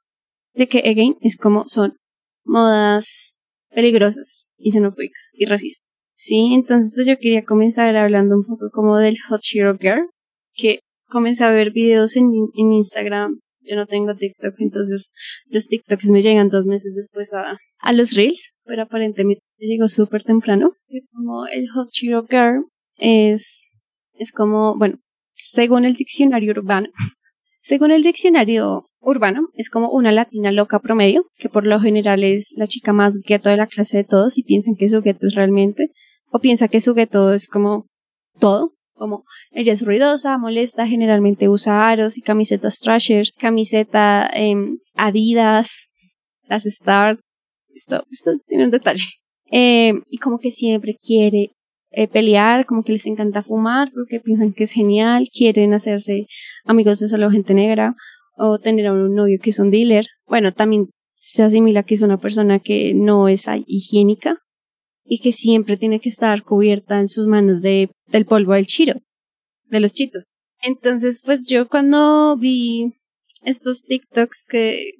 de que again es como son modas peligrosas y xenofóbicas y racistas. Sí, entonces pues yo quería comenzar hablando un poco como del hot Cheeto girl, que comencé a ver videos en, en Instagram yo no tengo TikTok, entonces los TikToks me llegan dos meses después a, a los Reels, pero aparentemente llegó súper temprano. Como el Hot Cheeto Girl es, es como, bueno, según el diccionario urbano, según el diccionario urbano, es como una latina loca promedio, que por lo general es la chica más gueto de la clase de todos y piensan que su gueto es realmente, o piensa que su gueto es como todo, como ella es ruidosa, molesta, generalmente usa aros y camisetas trashers, camiseta eh, Adidas, las Star, esto, esto tiene un detalle. Eh, y como que siempre quiere eh, pelear, como que les encanta fumar, porque piensan que es genial, quieren hacerse amigos de solo gente negra, o tener a un novio que es un dealer. Bueno, también se asimila que es una persona que no es higiénica, y que siempre tiene que estar cubierta en sus manos de, del polvo del chiro, de los chitos. Entonces, pues yo cuando vi estos TikToks que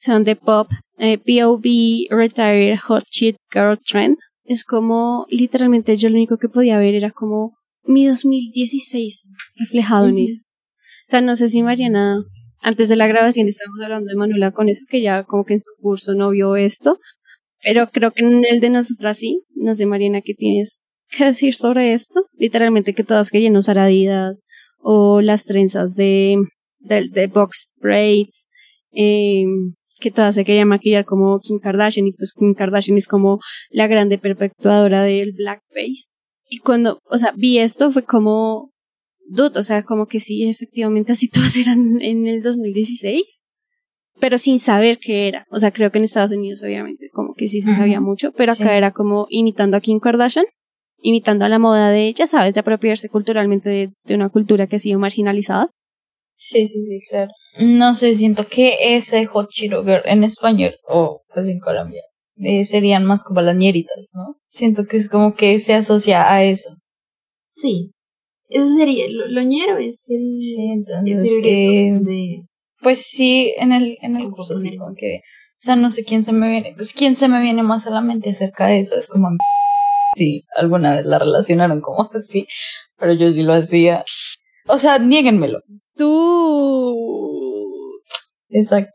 son de pop, eh, POV Retired Hot Shit Girl Trend, es como literalmente yo lo único que podía ver era como mi 2016 reflejado en eso. O sea, no sé si Mariana, antes de la grabación estábamos hablando de Manuela con eso, que ya como que en su curso no vio esto, pero creo que en el de nosotras sí. No sé, Mariana, ¿qué tienes que decir sobre esto? Literalmente que todas querían usar Adidas o las trenzas de, de, de box braids, eh, que todas se querían maquillar como Kim Kardashian y pues Kim Kardashian es como la grande perpetuadora del blackface. Y cuando, o sea, vi esto fue como, dude, o sea, como que sí, efectivamente así todas eran en el 2016 pero sin saber qué era. O sea, creo que en Estados Unidos obviamente como que sí se sabía mucho, pero acá era como imitando a Kim Kardashian, imitando a la moda de ella, ¿sabes? De apropiarse culturalmente de, una cultura que ha sido marginalizada. Sí, sí, sí, claro. No sé, siento que ese Hot Chiro Girl en español, o pues en Colombia, eh, serían más como las ñeritas, ¿no? Siento que es como que se asocia a eso. Sí. Eso sería, lo, lo ñero es el... Sí, entonces... de pues sí, en el, en el curso sí, que, o sea, no sé quién se me viene, pues quién se me viene más a la mente acerca de eso, es como, sí, alguna vez la relacionaron como así, pero yo sí lo hacía. O sea, niéguenmelo. Tú. Exacto.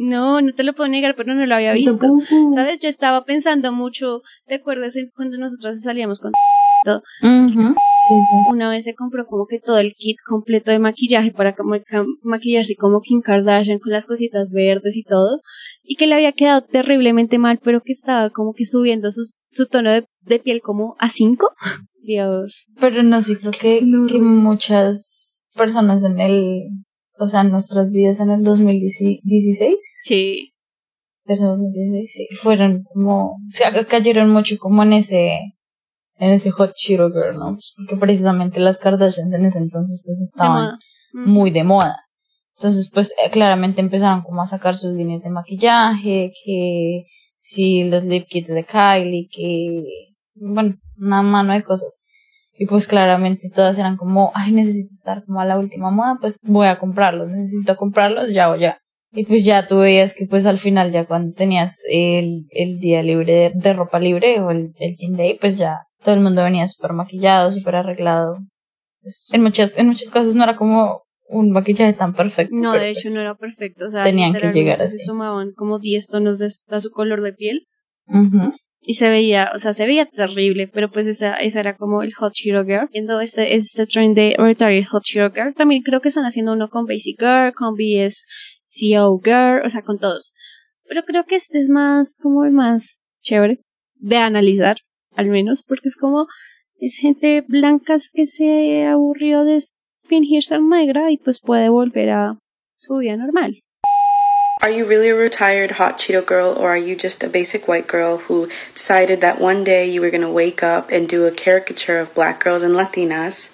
No, no te lo puedo negar, pero no lo había visto. ¿Sabes? Yo estaba pensando mucho, ¿te acuerdas cuando nosotros salíamos con todo? sí, sí. Una vez se compró como que todo el kit completo de maquillaje para como maquillarse como Kim Kardashian con las cositas verdes y todo, y que le había quedado terriblemente mal, pero que estaba como que subiendo su, su tono de, de, piel como a 5. Dios. Pero no, sí creo que, que muchas personas en el o sea, nuestras vidas en el 2016. Sí. Pero 2016, sí, fueron como, o sea, cayeron mucho como en ese, en ese Hot Cheeto Girl, ¿no? Pues porque precisamente las Kardashians en ese entonces pues estaban muy de moda. Entonces pues eh, claramente empezaron como a sacar sus líneas de maquillaje, que si los lip kits de Kylie, que bueno, una mano de cosas. Y pues claramente todas eran como, ay, necesito estar como a la última moda, pues voy a comprarlos, necesito comprarlos ya o ya. Y pues ya tú veías que pues al final ya cuando tenías el, el día libre de, ropa libre o el, el King Day, pues ya todo el mundo venía súper maquillado, súper arreglado. Pues en muchas, en muchos casos no era como un maquillaje tan perfecto. No, de hecho pues no era perfecto. O sea, tenían que llegar así. Se sumaban como 10 tonos de, su color de piel. Y se veía, o sea, se veía terrible, pero pues esa, esa era como el Hot Hero Girl. Viendo este, este trend de Retired Hot Hero Girl, también creo que están haciendo uno con Basic Girl, con BS CO Girl, o sea, con todos. Pero creo que este es más, como el más chévere de analizar, al menos, porque es como, es gente blanca que se aburrió de fingir ser negra y pues puede volver a su vida normal. Are you really a retired hot Cheeto girl, or are you just a basic white girl who decided that one day you were going to wake up and do a caricature of black girls and Latinas?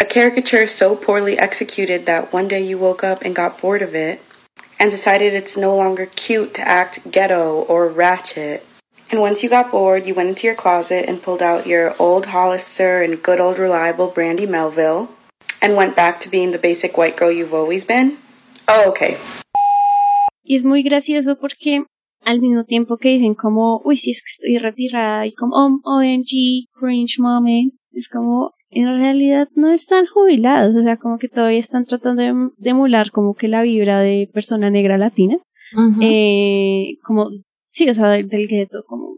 A caricature so poorly executed that one day you woke up and got bored of it and decided it's no longer cute to act ghetto or ratchet. And once you got bored, you went into your closet and pulled out your old Hollister and good old reliable Brandy Melville and went back to being the basic white girl you've always been? Oh, okay. Y es muy gracioso porque al mismo tiempo que dicen como, uy, si es que estoy retirada y como, oh, OMG, cringe moment, es como, en realidad no están jubilados, o sea, como que todavía están tratando de, emular como que la vibra de persona negra latina, eh, como, sí, o sea, del, del gueto, como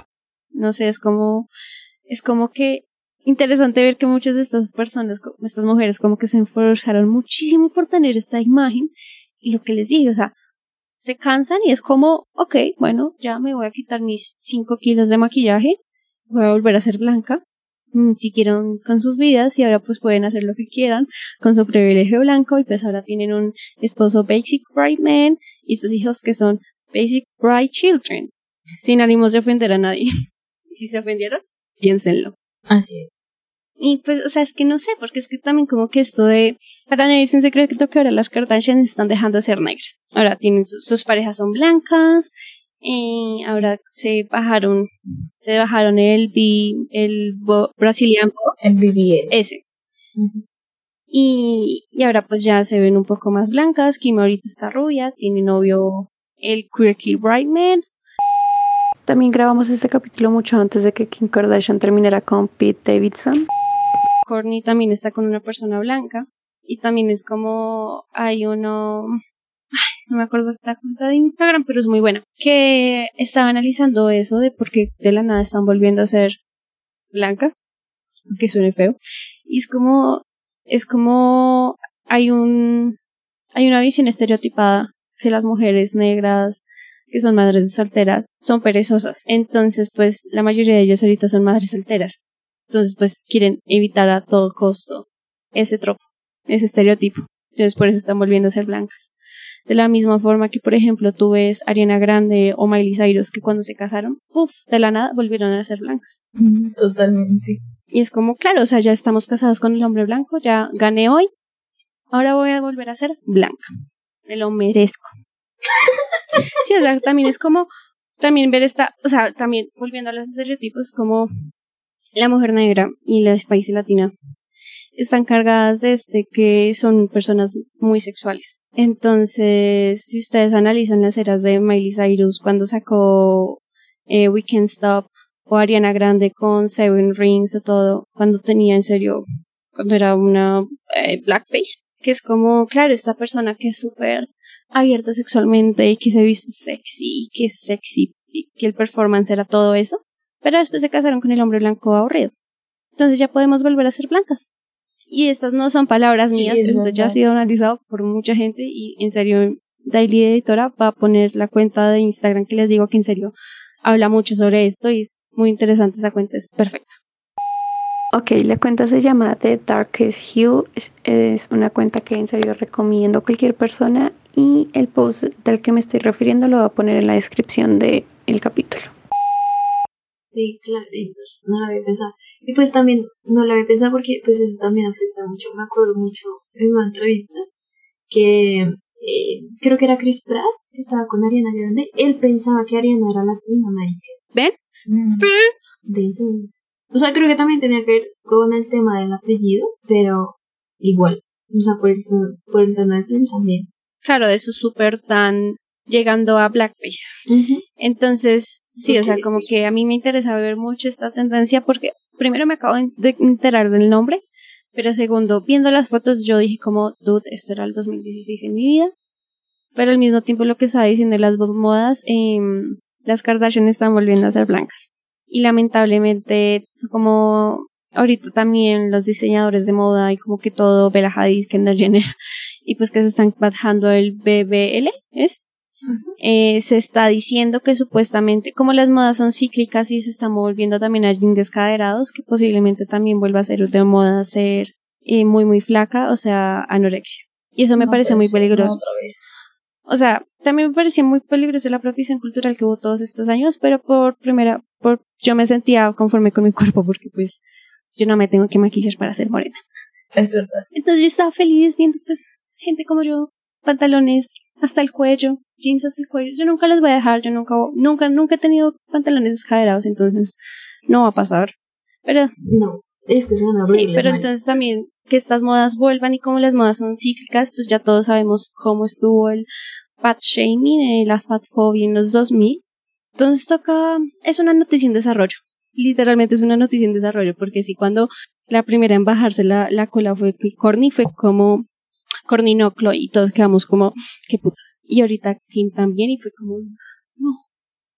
No sé, es como, es como que interesante ver que muchas de estas personas, estas mujeres, como que se esforzaron muchísimo por tener esta imagen y lo que les digo, o sea, se cansan y es como, ok, bueno, ya me voy a quitar mis 5 kilos de maquillaje, voy a volver a ser blanca, mm, si quieren con sus vidas y ahora pues pueden hacer lo que quieran con su privilegio blanco y pues ahora tienen un esposo Basic Bright Man y sus hijos que son Basic Bright Children, sin ánimos de ofender a nadie. Y si se ofendieron, piénsenlo. Así es. Y pues, o sea, es que no sé, porque es que también como que esto de... Para nadie es un secreto que ahora las Kardashian están dejando de ser negras. Ahora tienen sus, parejas son blancas, ahora se bajaron, se bajaron el B, el brasiliano. El BBL. Ese. y, y ahora pues ya se ven un poco más blancas. Kim ahorita está rubia, tiene novio el Quirky Brightman. También grabamos este capítulo mucho antes de que Kim Kardashian terminara con Pete Davidson. Courtney también está con una persona blanca y también es como hay uno no me acuerdo esta cuenta de Instagram, pero es muy buena, que estaba analizando eso de por qué de la nada están volviendo a ser blancas, que suene feo, y es como, es como hay un, hay una visión estereotipada que las mujeres negras que son madres solteras, son perezosas. Entonces, pues la mayoría de ellas ahorita son madres solteras. Entonces, pues quieren evitar a todo costo ese tropo, ese estereotipo. Entonces, por eso están volviendo a ser blancas. De la misma forma que, por ejemplo, tú ves Ariana Grande o Miley Cyrus que cuando se casaron, puff, de la nada volvieron a ser blancas. Totalmente. Y es como, claro, o sea, ya estamos casadas con el hombre blanco, ya gané hoy, ahora voy a volver a ser blanca. Me lo merezco. sí, o sea, también es como, también ver esta, o sea, también volviendo a los estereotipos, como la mujer negra y la Spicy latina están cargadas de este que son personas muy sexuales. Entonces, si ustedes analizan las eras de Miley Cyrus cuando sacó eh, We Can't Stop o Ariana Grande con Seven Rings o todo, cuando tenía en serio, cuando era una eh, blackface, que es como, claro, esta persona que es súper abierta sexualmente y que se viste sexy, que es sexy y que el performance era todo eso, pero después se casaron con el hombre blanco aburrido. Entonces ya podemos volver a ser blancas. Y estas no son palabras mías, esto ya ha sido analizado por mucha gente y en serio Daily Editora va a poner la cuenta de Instagram que les digo que en serio habla mucho sobre esto y es muy interesante esa cuenta, es perfecta. Ok, la cuenta se llama The Darkest Hue, es, es una cuenta que en serio recomiendo a cualquier persona y el post del que me estoy refiriendo lo voy a poner en la descripción del capítulo. Sí, claro, pues no lo había pensado. Y pues también no lo había pensado porque pues eso también afecta mucho. Me acuerdo mucho en una entrevista que eh, creo que era Chris Pratt, que estaba con Ariana Grande. Él pensaba que Ariana era Latinoamérica. ¿Ven? Mm. De O sea, creo que también tenía que ver con el tema del apellido, pero igual. O sea, por el, por el tono de piel también. Claro, de su súper tan llegando a blackface. Entonces, sí, o sea, como que a mí me interesa ver mucho esta tendencia porque primero me acabo de enterar del nombre, pero segundo, viendo las fotos yo dije como, dude, esto era el 2016 en mi vida. Pero al mismo tiempo lo que estaba diciendo las modas, eh, las Kardashian están volviendo a ser blancas. Y lamentablemente, como ahorita también los diseñadores de moda y como que todo Bella Hadid, Kendall Jenner, y pues que se están bajando el BBL, ¿es? Eh, se está diciendo que supuestamente, como las modas son cíclicas y se están volviendo también a jeans descaderados, que posiblemente también vuelva a ser de moda ser eh, muy, muy flaca, o sea, anorexia. Y eso me parece muy peligroso. O sea, también me parecía muy peligroso la apropiación cultural que hubo todos estos años, pero por primera, por, yo me sentía conforme con mi cuerpo porque pues yo no me tengo que maquillar para ser morena. Es verdad. Entonces yo estaba feliz viendo pues gente como yo, pantalones hasta el cuello, jeans hasta el cuello. Yo nunca los voy a dejar, yo nunca, nunca, nunca he tenido pantalones descaderados, entonces no va a pasar. Pero no, es que son Sí, pero entonces también que estas modas vuelvan y como las modas son cíclicas, pues ya todos sabemos cómo estuvo el fat shaming, eh, la fat phobia en los 2000. Entonces toca, es una noticia en desarrollo. Literalmente es una noticia en desarrollo, porque si cuando la primera en bajarse la, la cola fue Corny, fue como Corninoclo y todos quedamos como, qué putos. Y ahorita Kim también y fue como, no.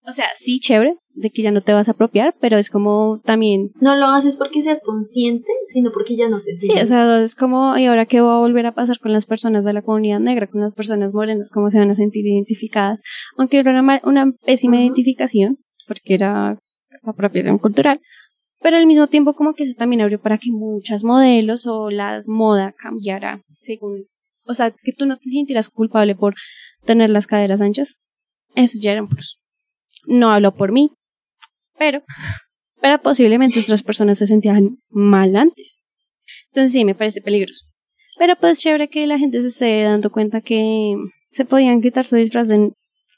O sea, sí, chévere, de que ya no te vas a apropiar, pero es como también... No lo haces porque seas consciente, sino porque ya no te Sí, o sea, es como, ¿y ahora qué va a volver a pasar con las personas de la comunidad negra, con las personas morenas? ¿Cómo se van a sentir identificadas? Aunque era una, una pésima identificación, porque era apropiación cultural, pero al mismo tiempo como que eso también abrió para que muchas modelos o la moda cambiara según o sea, que tú no te sintieras culpable por tener las caderas anchas, eso ya era un. No hablo por mí, pero, pero posiblemente otras personas se sentían mal antes. Entonces sí, me parece peligroso. Pero pues chévere que la gente se esté dando cuenta que se podían quitar su disfraz de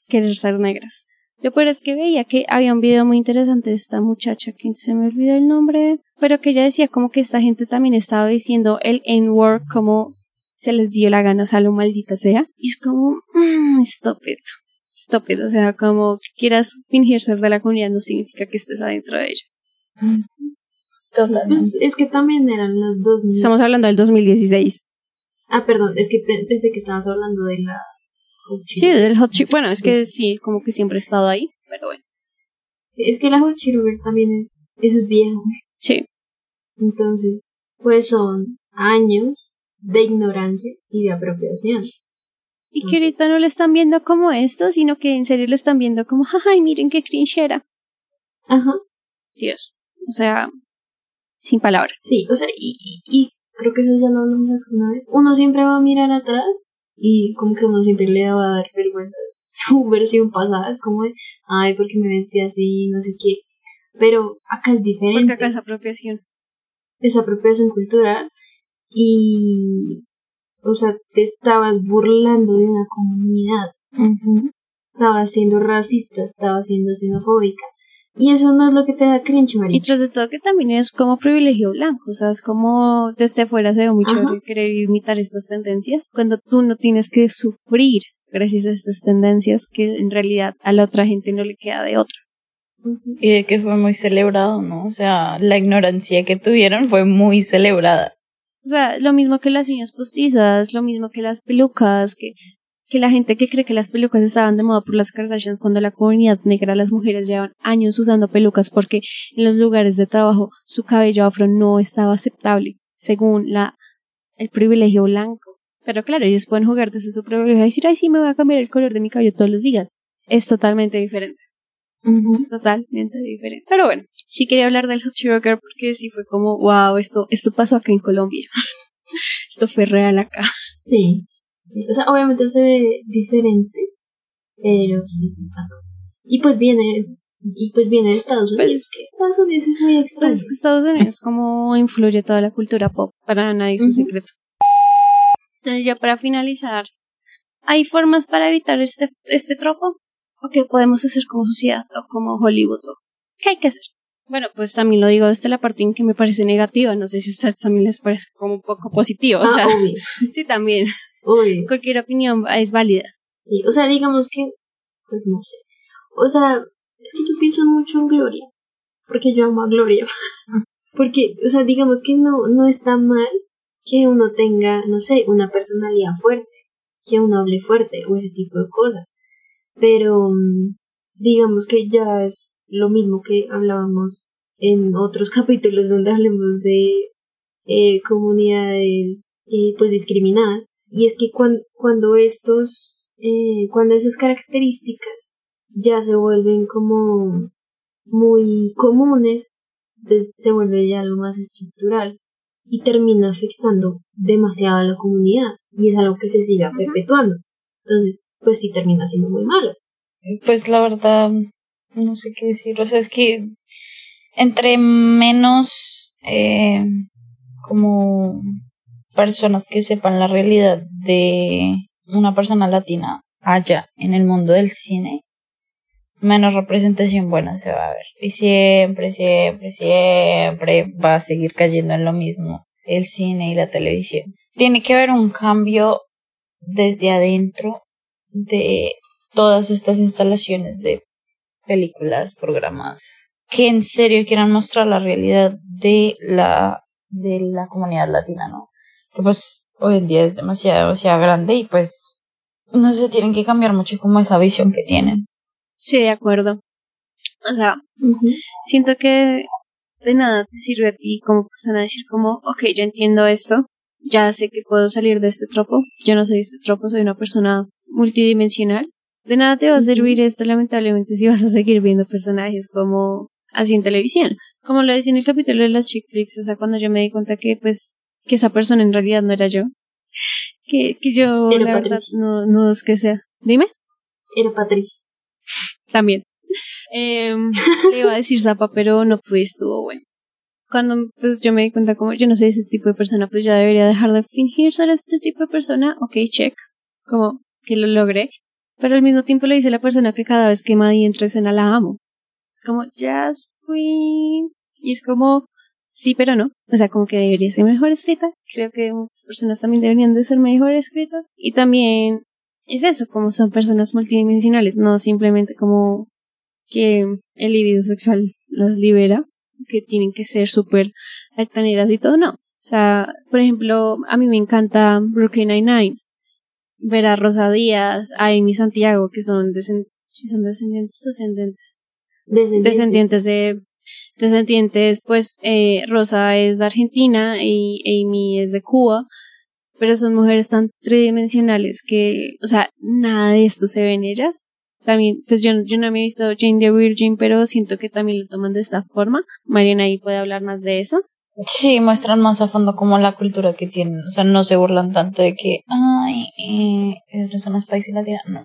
querer ser negras. Yo por es que veía que había un video muy interesante de esta muchacha que se me olvidó el nombre, pero que ella decía como que esta gente también estaba diciendo el N-word como se les dio la gana, o sea, lo maldita sea. Y es como, mmm, stop it, stop it. O sea, como que quieras fingir ser de la comunidad no significa que estés adentro de ella. Totalmente. Pues es que también eran los dos. Estamos hablando del 2016. Ah, perdón, es que pensé que estabas hablando de la Hot Sí, del Hot Chip. Bueno, es que sí, como que siempre he estado ahí, pero bueno. Sí, es que la Hot Chip también es, eso es viejo. Sí. Entonces, pues son años de ignorancia y de apropiación. Y que ahorita no lo están viendo como esto, sino que en serio lo están viendo como, ay, miren qué cringe era. Ajá. Dios. O sea, sin palabras. Sí, o sea, y, y, creo que eso ya lo hablamos una vez. Uno siempre va a mirar atrás y como que uno siempre le va a dar vergüenza su versión pasada. Es como de, ay, porque me vestí así, no sé qué. Pero acá es diferente. Porque acá es apropiación. Es apropiación cultural y, o sea, te estabas burlando de una comunidad, estabas siendo racista, estabas siendo xenofóbica, Y eso no es lo que te da cringe, María. Y tras de todo que también es como privilegio blanco, o sea, es como desde afuera se ve muy chévere querer imitar estas tendencias, cuando tú no tienes que sufrir gracias a estas tendencias que en realidad a la otra gente no le queda de otra. Y de que fue muy celebrado, ¿no? O sea, la ignorancia que tuvieron fue muy celebrada. O sea, lo mismo que las uñas postizas, lo mismo que las pelucas, que que la gente que cree que las pelucas estaban de moda por las Kardashians cuando la comunidad negra, las mujeres llevan años usando pelucas porque en los lugares de trabajo su cabello afro no estaba aceptable según la el privilegio blanco. Pero claro, ellos pueden jugar desde su privilegio y decir, ay, sí, me voy a cambiar el color de mi cabello todos los días. Es totalmente diferente. Es totalmente diferente. Pero bueno, sí quería hablar del Hot Girl porque sí fue como, wow, esto, esto pasó acá en Colombia. esto fue real acá. Sí. Sí, o sea, obviamente se ve diferente, pero sí, sí pasó. Y pues viene, y pues viene de Estados Unidos. Pues, Estados Unidos es muy extraño. Pues es que Estados Unidos como influye toda la cultura pop, para nadie es un secreto. Entonces ya para finalizar, ¿hay formas para evitar este, este tropo? ¿O qué podemos hacer como sociedad o como Hollywood? ¿O ¿Qué hay que hacer? Bueno, pues también lo digo desde la parte en que me parece negativa. No sé si a ustedes también les parece como un poco positivo. O Ah, sea, obvio. sí, también. Obvio. Cualquier opinión es válida. Sí, o sea, digamos que, pues no sé. O sea, es que yo pienso mucho en Gloria, porque yo amo a Gloria. porque, o sea, digamos que no, no está mal que uno tenga, no sé, una personalidad fuerte, que uno hable fuerte o ese tipo de cosas. Pero, mm, digamos que ya es lo mismo que hablábamos en otros capítulos donde hablemos de eh, comunidades eh, pues discriminadas. Y es que cuan- cuando estos eh, cuando esas características ya se vuelven como muy comunes entonces se vuelve ya algo más estructural y termina afectando demasiado a la comunidad y es algo que se siga perpetuando. Entonces pues sí termina siendo muy malo. Pues la verdad, no sé qué decir. O sea, es que entre menos eh, como personas que sepan la realidad de una persona latina haya en el mundo del cine, menos representación buena se va a ver. Y siempre, siempre, siempre va a seguir cayendo en lo mismo el cine y la televisión. Tiene que haber un cambio desde adentro de todas estas instalaciones de películas, programas que en serio quieran mostrar la realidad de la de la comunidad latina, ¿no? Que pues hoy en día es demasiado, demasiado grande y pues no sé, tienen que cambiar mucho como esa visión que tienen. Sí, de acuerdo. O sea, siento que de nada te sirve a ti como persona decir como, ok, ya entiendo esto, ya sé que puedo salir de este tropo, yo no soy este tropo, soy una persona multidimensional. De nada te va a servir esto, lamentablemente, si vas a seguir viendo personajes como así en televisión. Como lo decía en el capítulo de las chick flicks, o sea, cuando yo me di cuenta que, pues, que esa persona en realidad no era yo. Que, que yo, Era la verdad, no, no es que sea. Dime. era Patricia También. Em, le iba a decir Zapa, pero no pude, estuvo bueno. Cuando pues, yo me di cuenta como yo no soy ese tipo de persona, pues ya debería dejar de fingir ser este tipo de persona. Ok, check. Como que lo logré. Pero al mismo tiempo le dice la persona que cada vez que Maddie entra escena la amo. Es como, Jazz Queen. Y es como, sí, pero no. O sea, como que debería ser mejor escrita. Creo que muchas personas también deberían de ser mejor escritas. Y también es eso, como son personas multidimensionales, no simplemente como que el libido sexual las libera, que tienen que ser súper altaneras y todo, no. O sea, por ejemplo, a mí me encanta Brooklyn Nine-Nine. Ver a Rosa Díaz, a Amy Santiago, que son, descend ¿sí son descendientes o ascendentes. Descendientes. Descendientes de descendientes, pues eh, Rosa es de Argentina y Amy es de Cuba, pero son mujeres tan tridimensionales que, o sea, nada de esto se ve en ellas. También, pues yo, yo no me he visto Jane the Virgin, pero siento que también lo toman de esta forma. Mariana ahí puede hablar más de eso. Sí, muestran más a fondo como la cultura que tienen. O sea, no se burlan tanto de que, ay, eh, eres una spicy latina. No.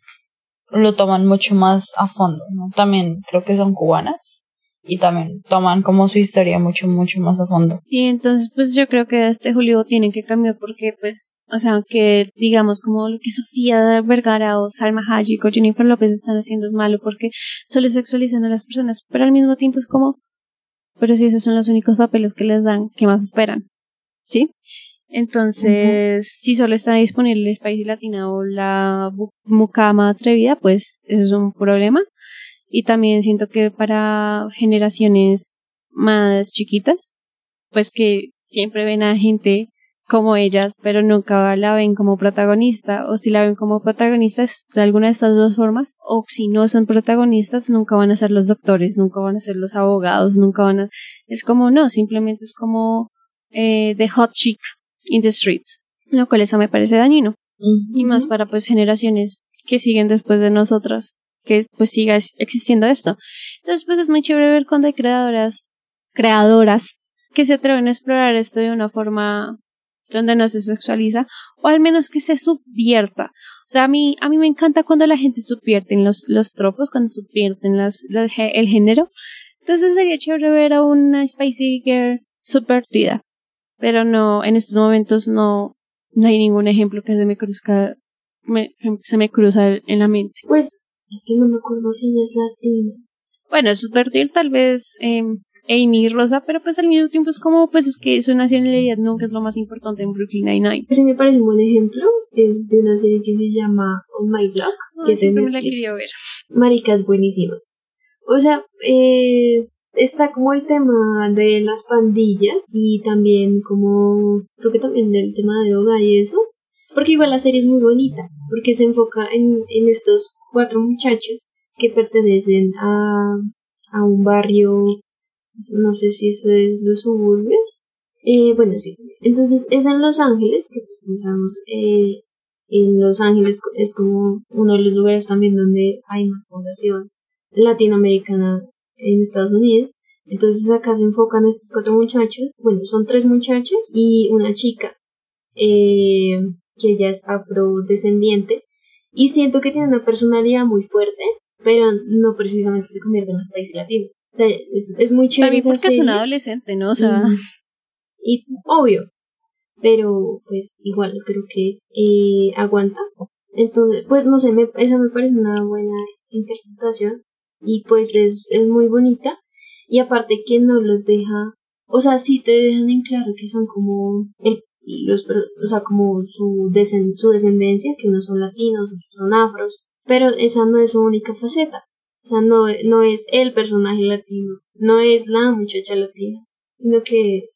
Lo toman mucho más a fondo, ¿no? También creo que son cubanas. y también toman como su historia mucho, mucho más a fondo. Sí, entonces pues yo creo que este Julio tienen que cambiar porque pues, o sea, que digamos como lo que Sofía Vergara o Salma Hayek o Jennifer López están haciendo es malo porque solo sexualizan a las personas, pero al mismo tiempo es como, pero si esos son los únicos papeles que les dan, ¿qué más esperan? ¿Sí? Entonces, si solo está disponible el país latina o la mucama atrevida, pues eso es un problema. Y también siento que para generaciones más chiquitas, pues que siempre ven a gente como ellas, pero nunca la ven como protagonista, o si la ven como protagonistas de alguna de estas dos formas, o si no son protagonistas, nunca van a ser los doctores, nunca van a ser los abogados, nunca van a... Es como, no, simplemente es como eh, the hot chick in the streets, lo cual eso me parece dañino. Y más para pues generaciones que siguen después de nosotras, que pues siga existiendo esto. Entonces pues es muy chévere ver cuando hay creadoras, creadoras que se atreven a explorar esto de una forma donde no se sexualiza o al menos que se subvierta. O sea, a mí, a mí me encanta cuando la gente subvierte los, los tropos, cuando subvierten las, el género. Entonces sería chévere ver a una Spicy Girl subvertida. Pero no, en estos momentos no, no hay ningún ejemplo que se me cruzca, me, se me cruza en la mente. Pues es que no me acuerdo si es latina. Bueno, subvertir tal vez eh, Amy Rosa, pero pues al mismo tiempo es como, pues es que su nacionalidad nunca es lo más importante en Brooklyn Nine-Nine. Ese me parece un buen ejemplo, es de una serie que se llama Oh My Block. que siempre me la quería ver. Marica es buenísima. O sea, eh, está como el tema de las pandillas y también como, creo que también del tema de droga y eso. Porque igual la serie es muy bonita, porque se enfoca en, en estos cuatro muchachos que pertenecen a, a un barrio, no sé si eso es los suburbios. Eh, bueno, sí. Entonces es en Los Ángeles, que pensamos, eh, en Los Ángeles es como uno de los lugares también donde hay más población latinoamericana en Estados Unidos. Entonces acá se enfocan estos cuatro muchachos, bueno, son tres muchachos y una chica, eh, que ella es afrodescendiente, y siento que tiene una personalidad muy fuerte, pero no precisamente se convierte en un país latino. Es, muy chévere. También porque es un adolescente, ¿no? O sea. Y, obvio. Pero, pues, igual creo que eh, aguanta. Entonces, pues, no sé, me, esa me parece una buena interpretación. Y pues es, es muy bonita. Y aparte que no los deja. O sea, sí te dejan en claro que son como el los, o sea, como su, su descendencia, que unos son latinos, son afros, pero esa no es su única faceta. O sea, no, no es el personaje latino, no es la muchacha latina, sino que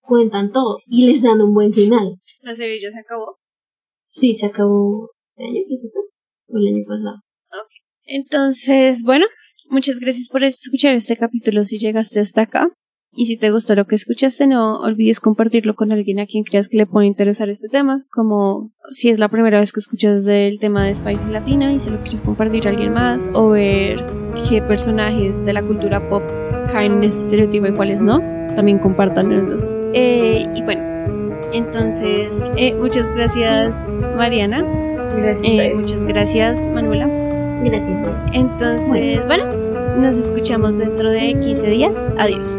cuentan todo y les dan un buen final. ¿La serie ya se acabó? Sí, se acabó este año, o el año pasado. Ok. Entonces, bueno, muchas gracias por escuchar este capítulo si llegaste hasta acá. Y si te gustó lo que escuchaste, no olvides compartirlo con alguien a quien creas que le pueda interesar este tema, como si es la primera vez que escuchas del tema de Spicy Latina y si lo quieres compartir a alguien más, o ver qué personajes de la cultura pop caen en este estereotipo y cuáles no, también compártanlos. Eh, y bueno, entonces, eh, muchas gracias Mariana. Gracias. Eh, muchas gracias Manuela. Gracias. Entonces, bueno, nos escuchamos dentro de 15 días. Adiós.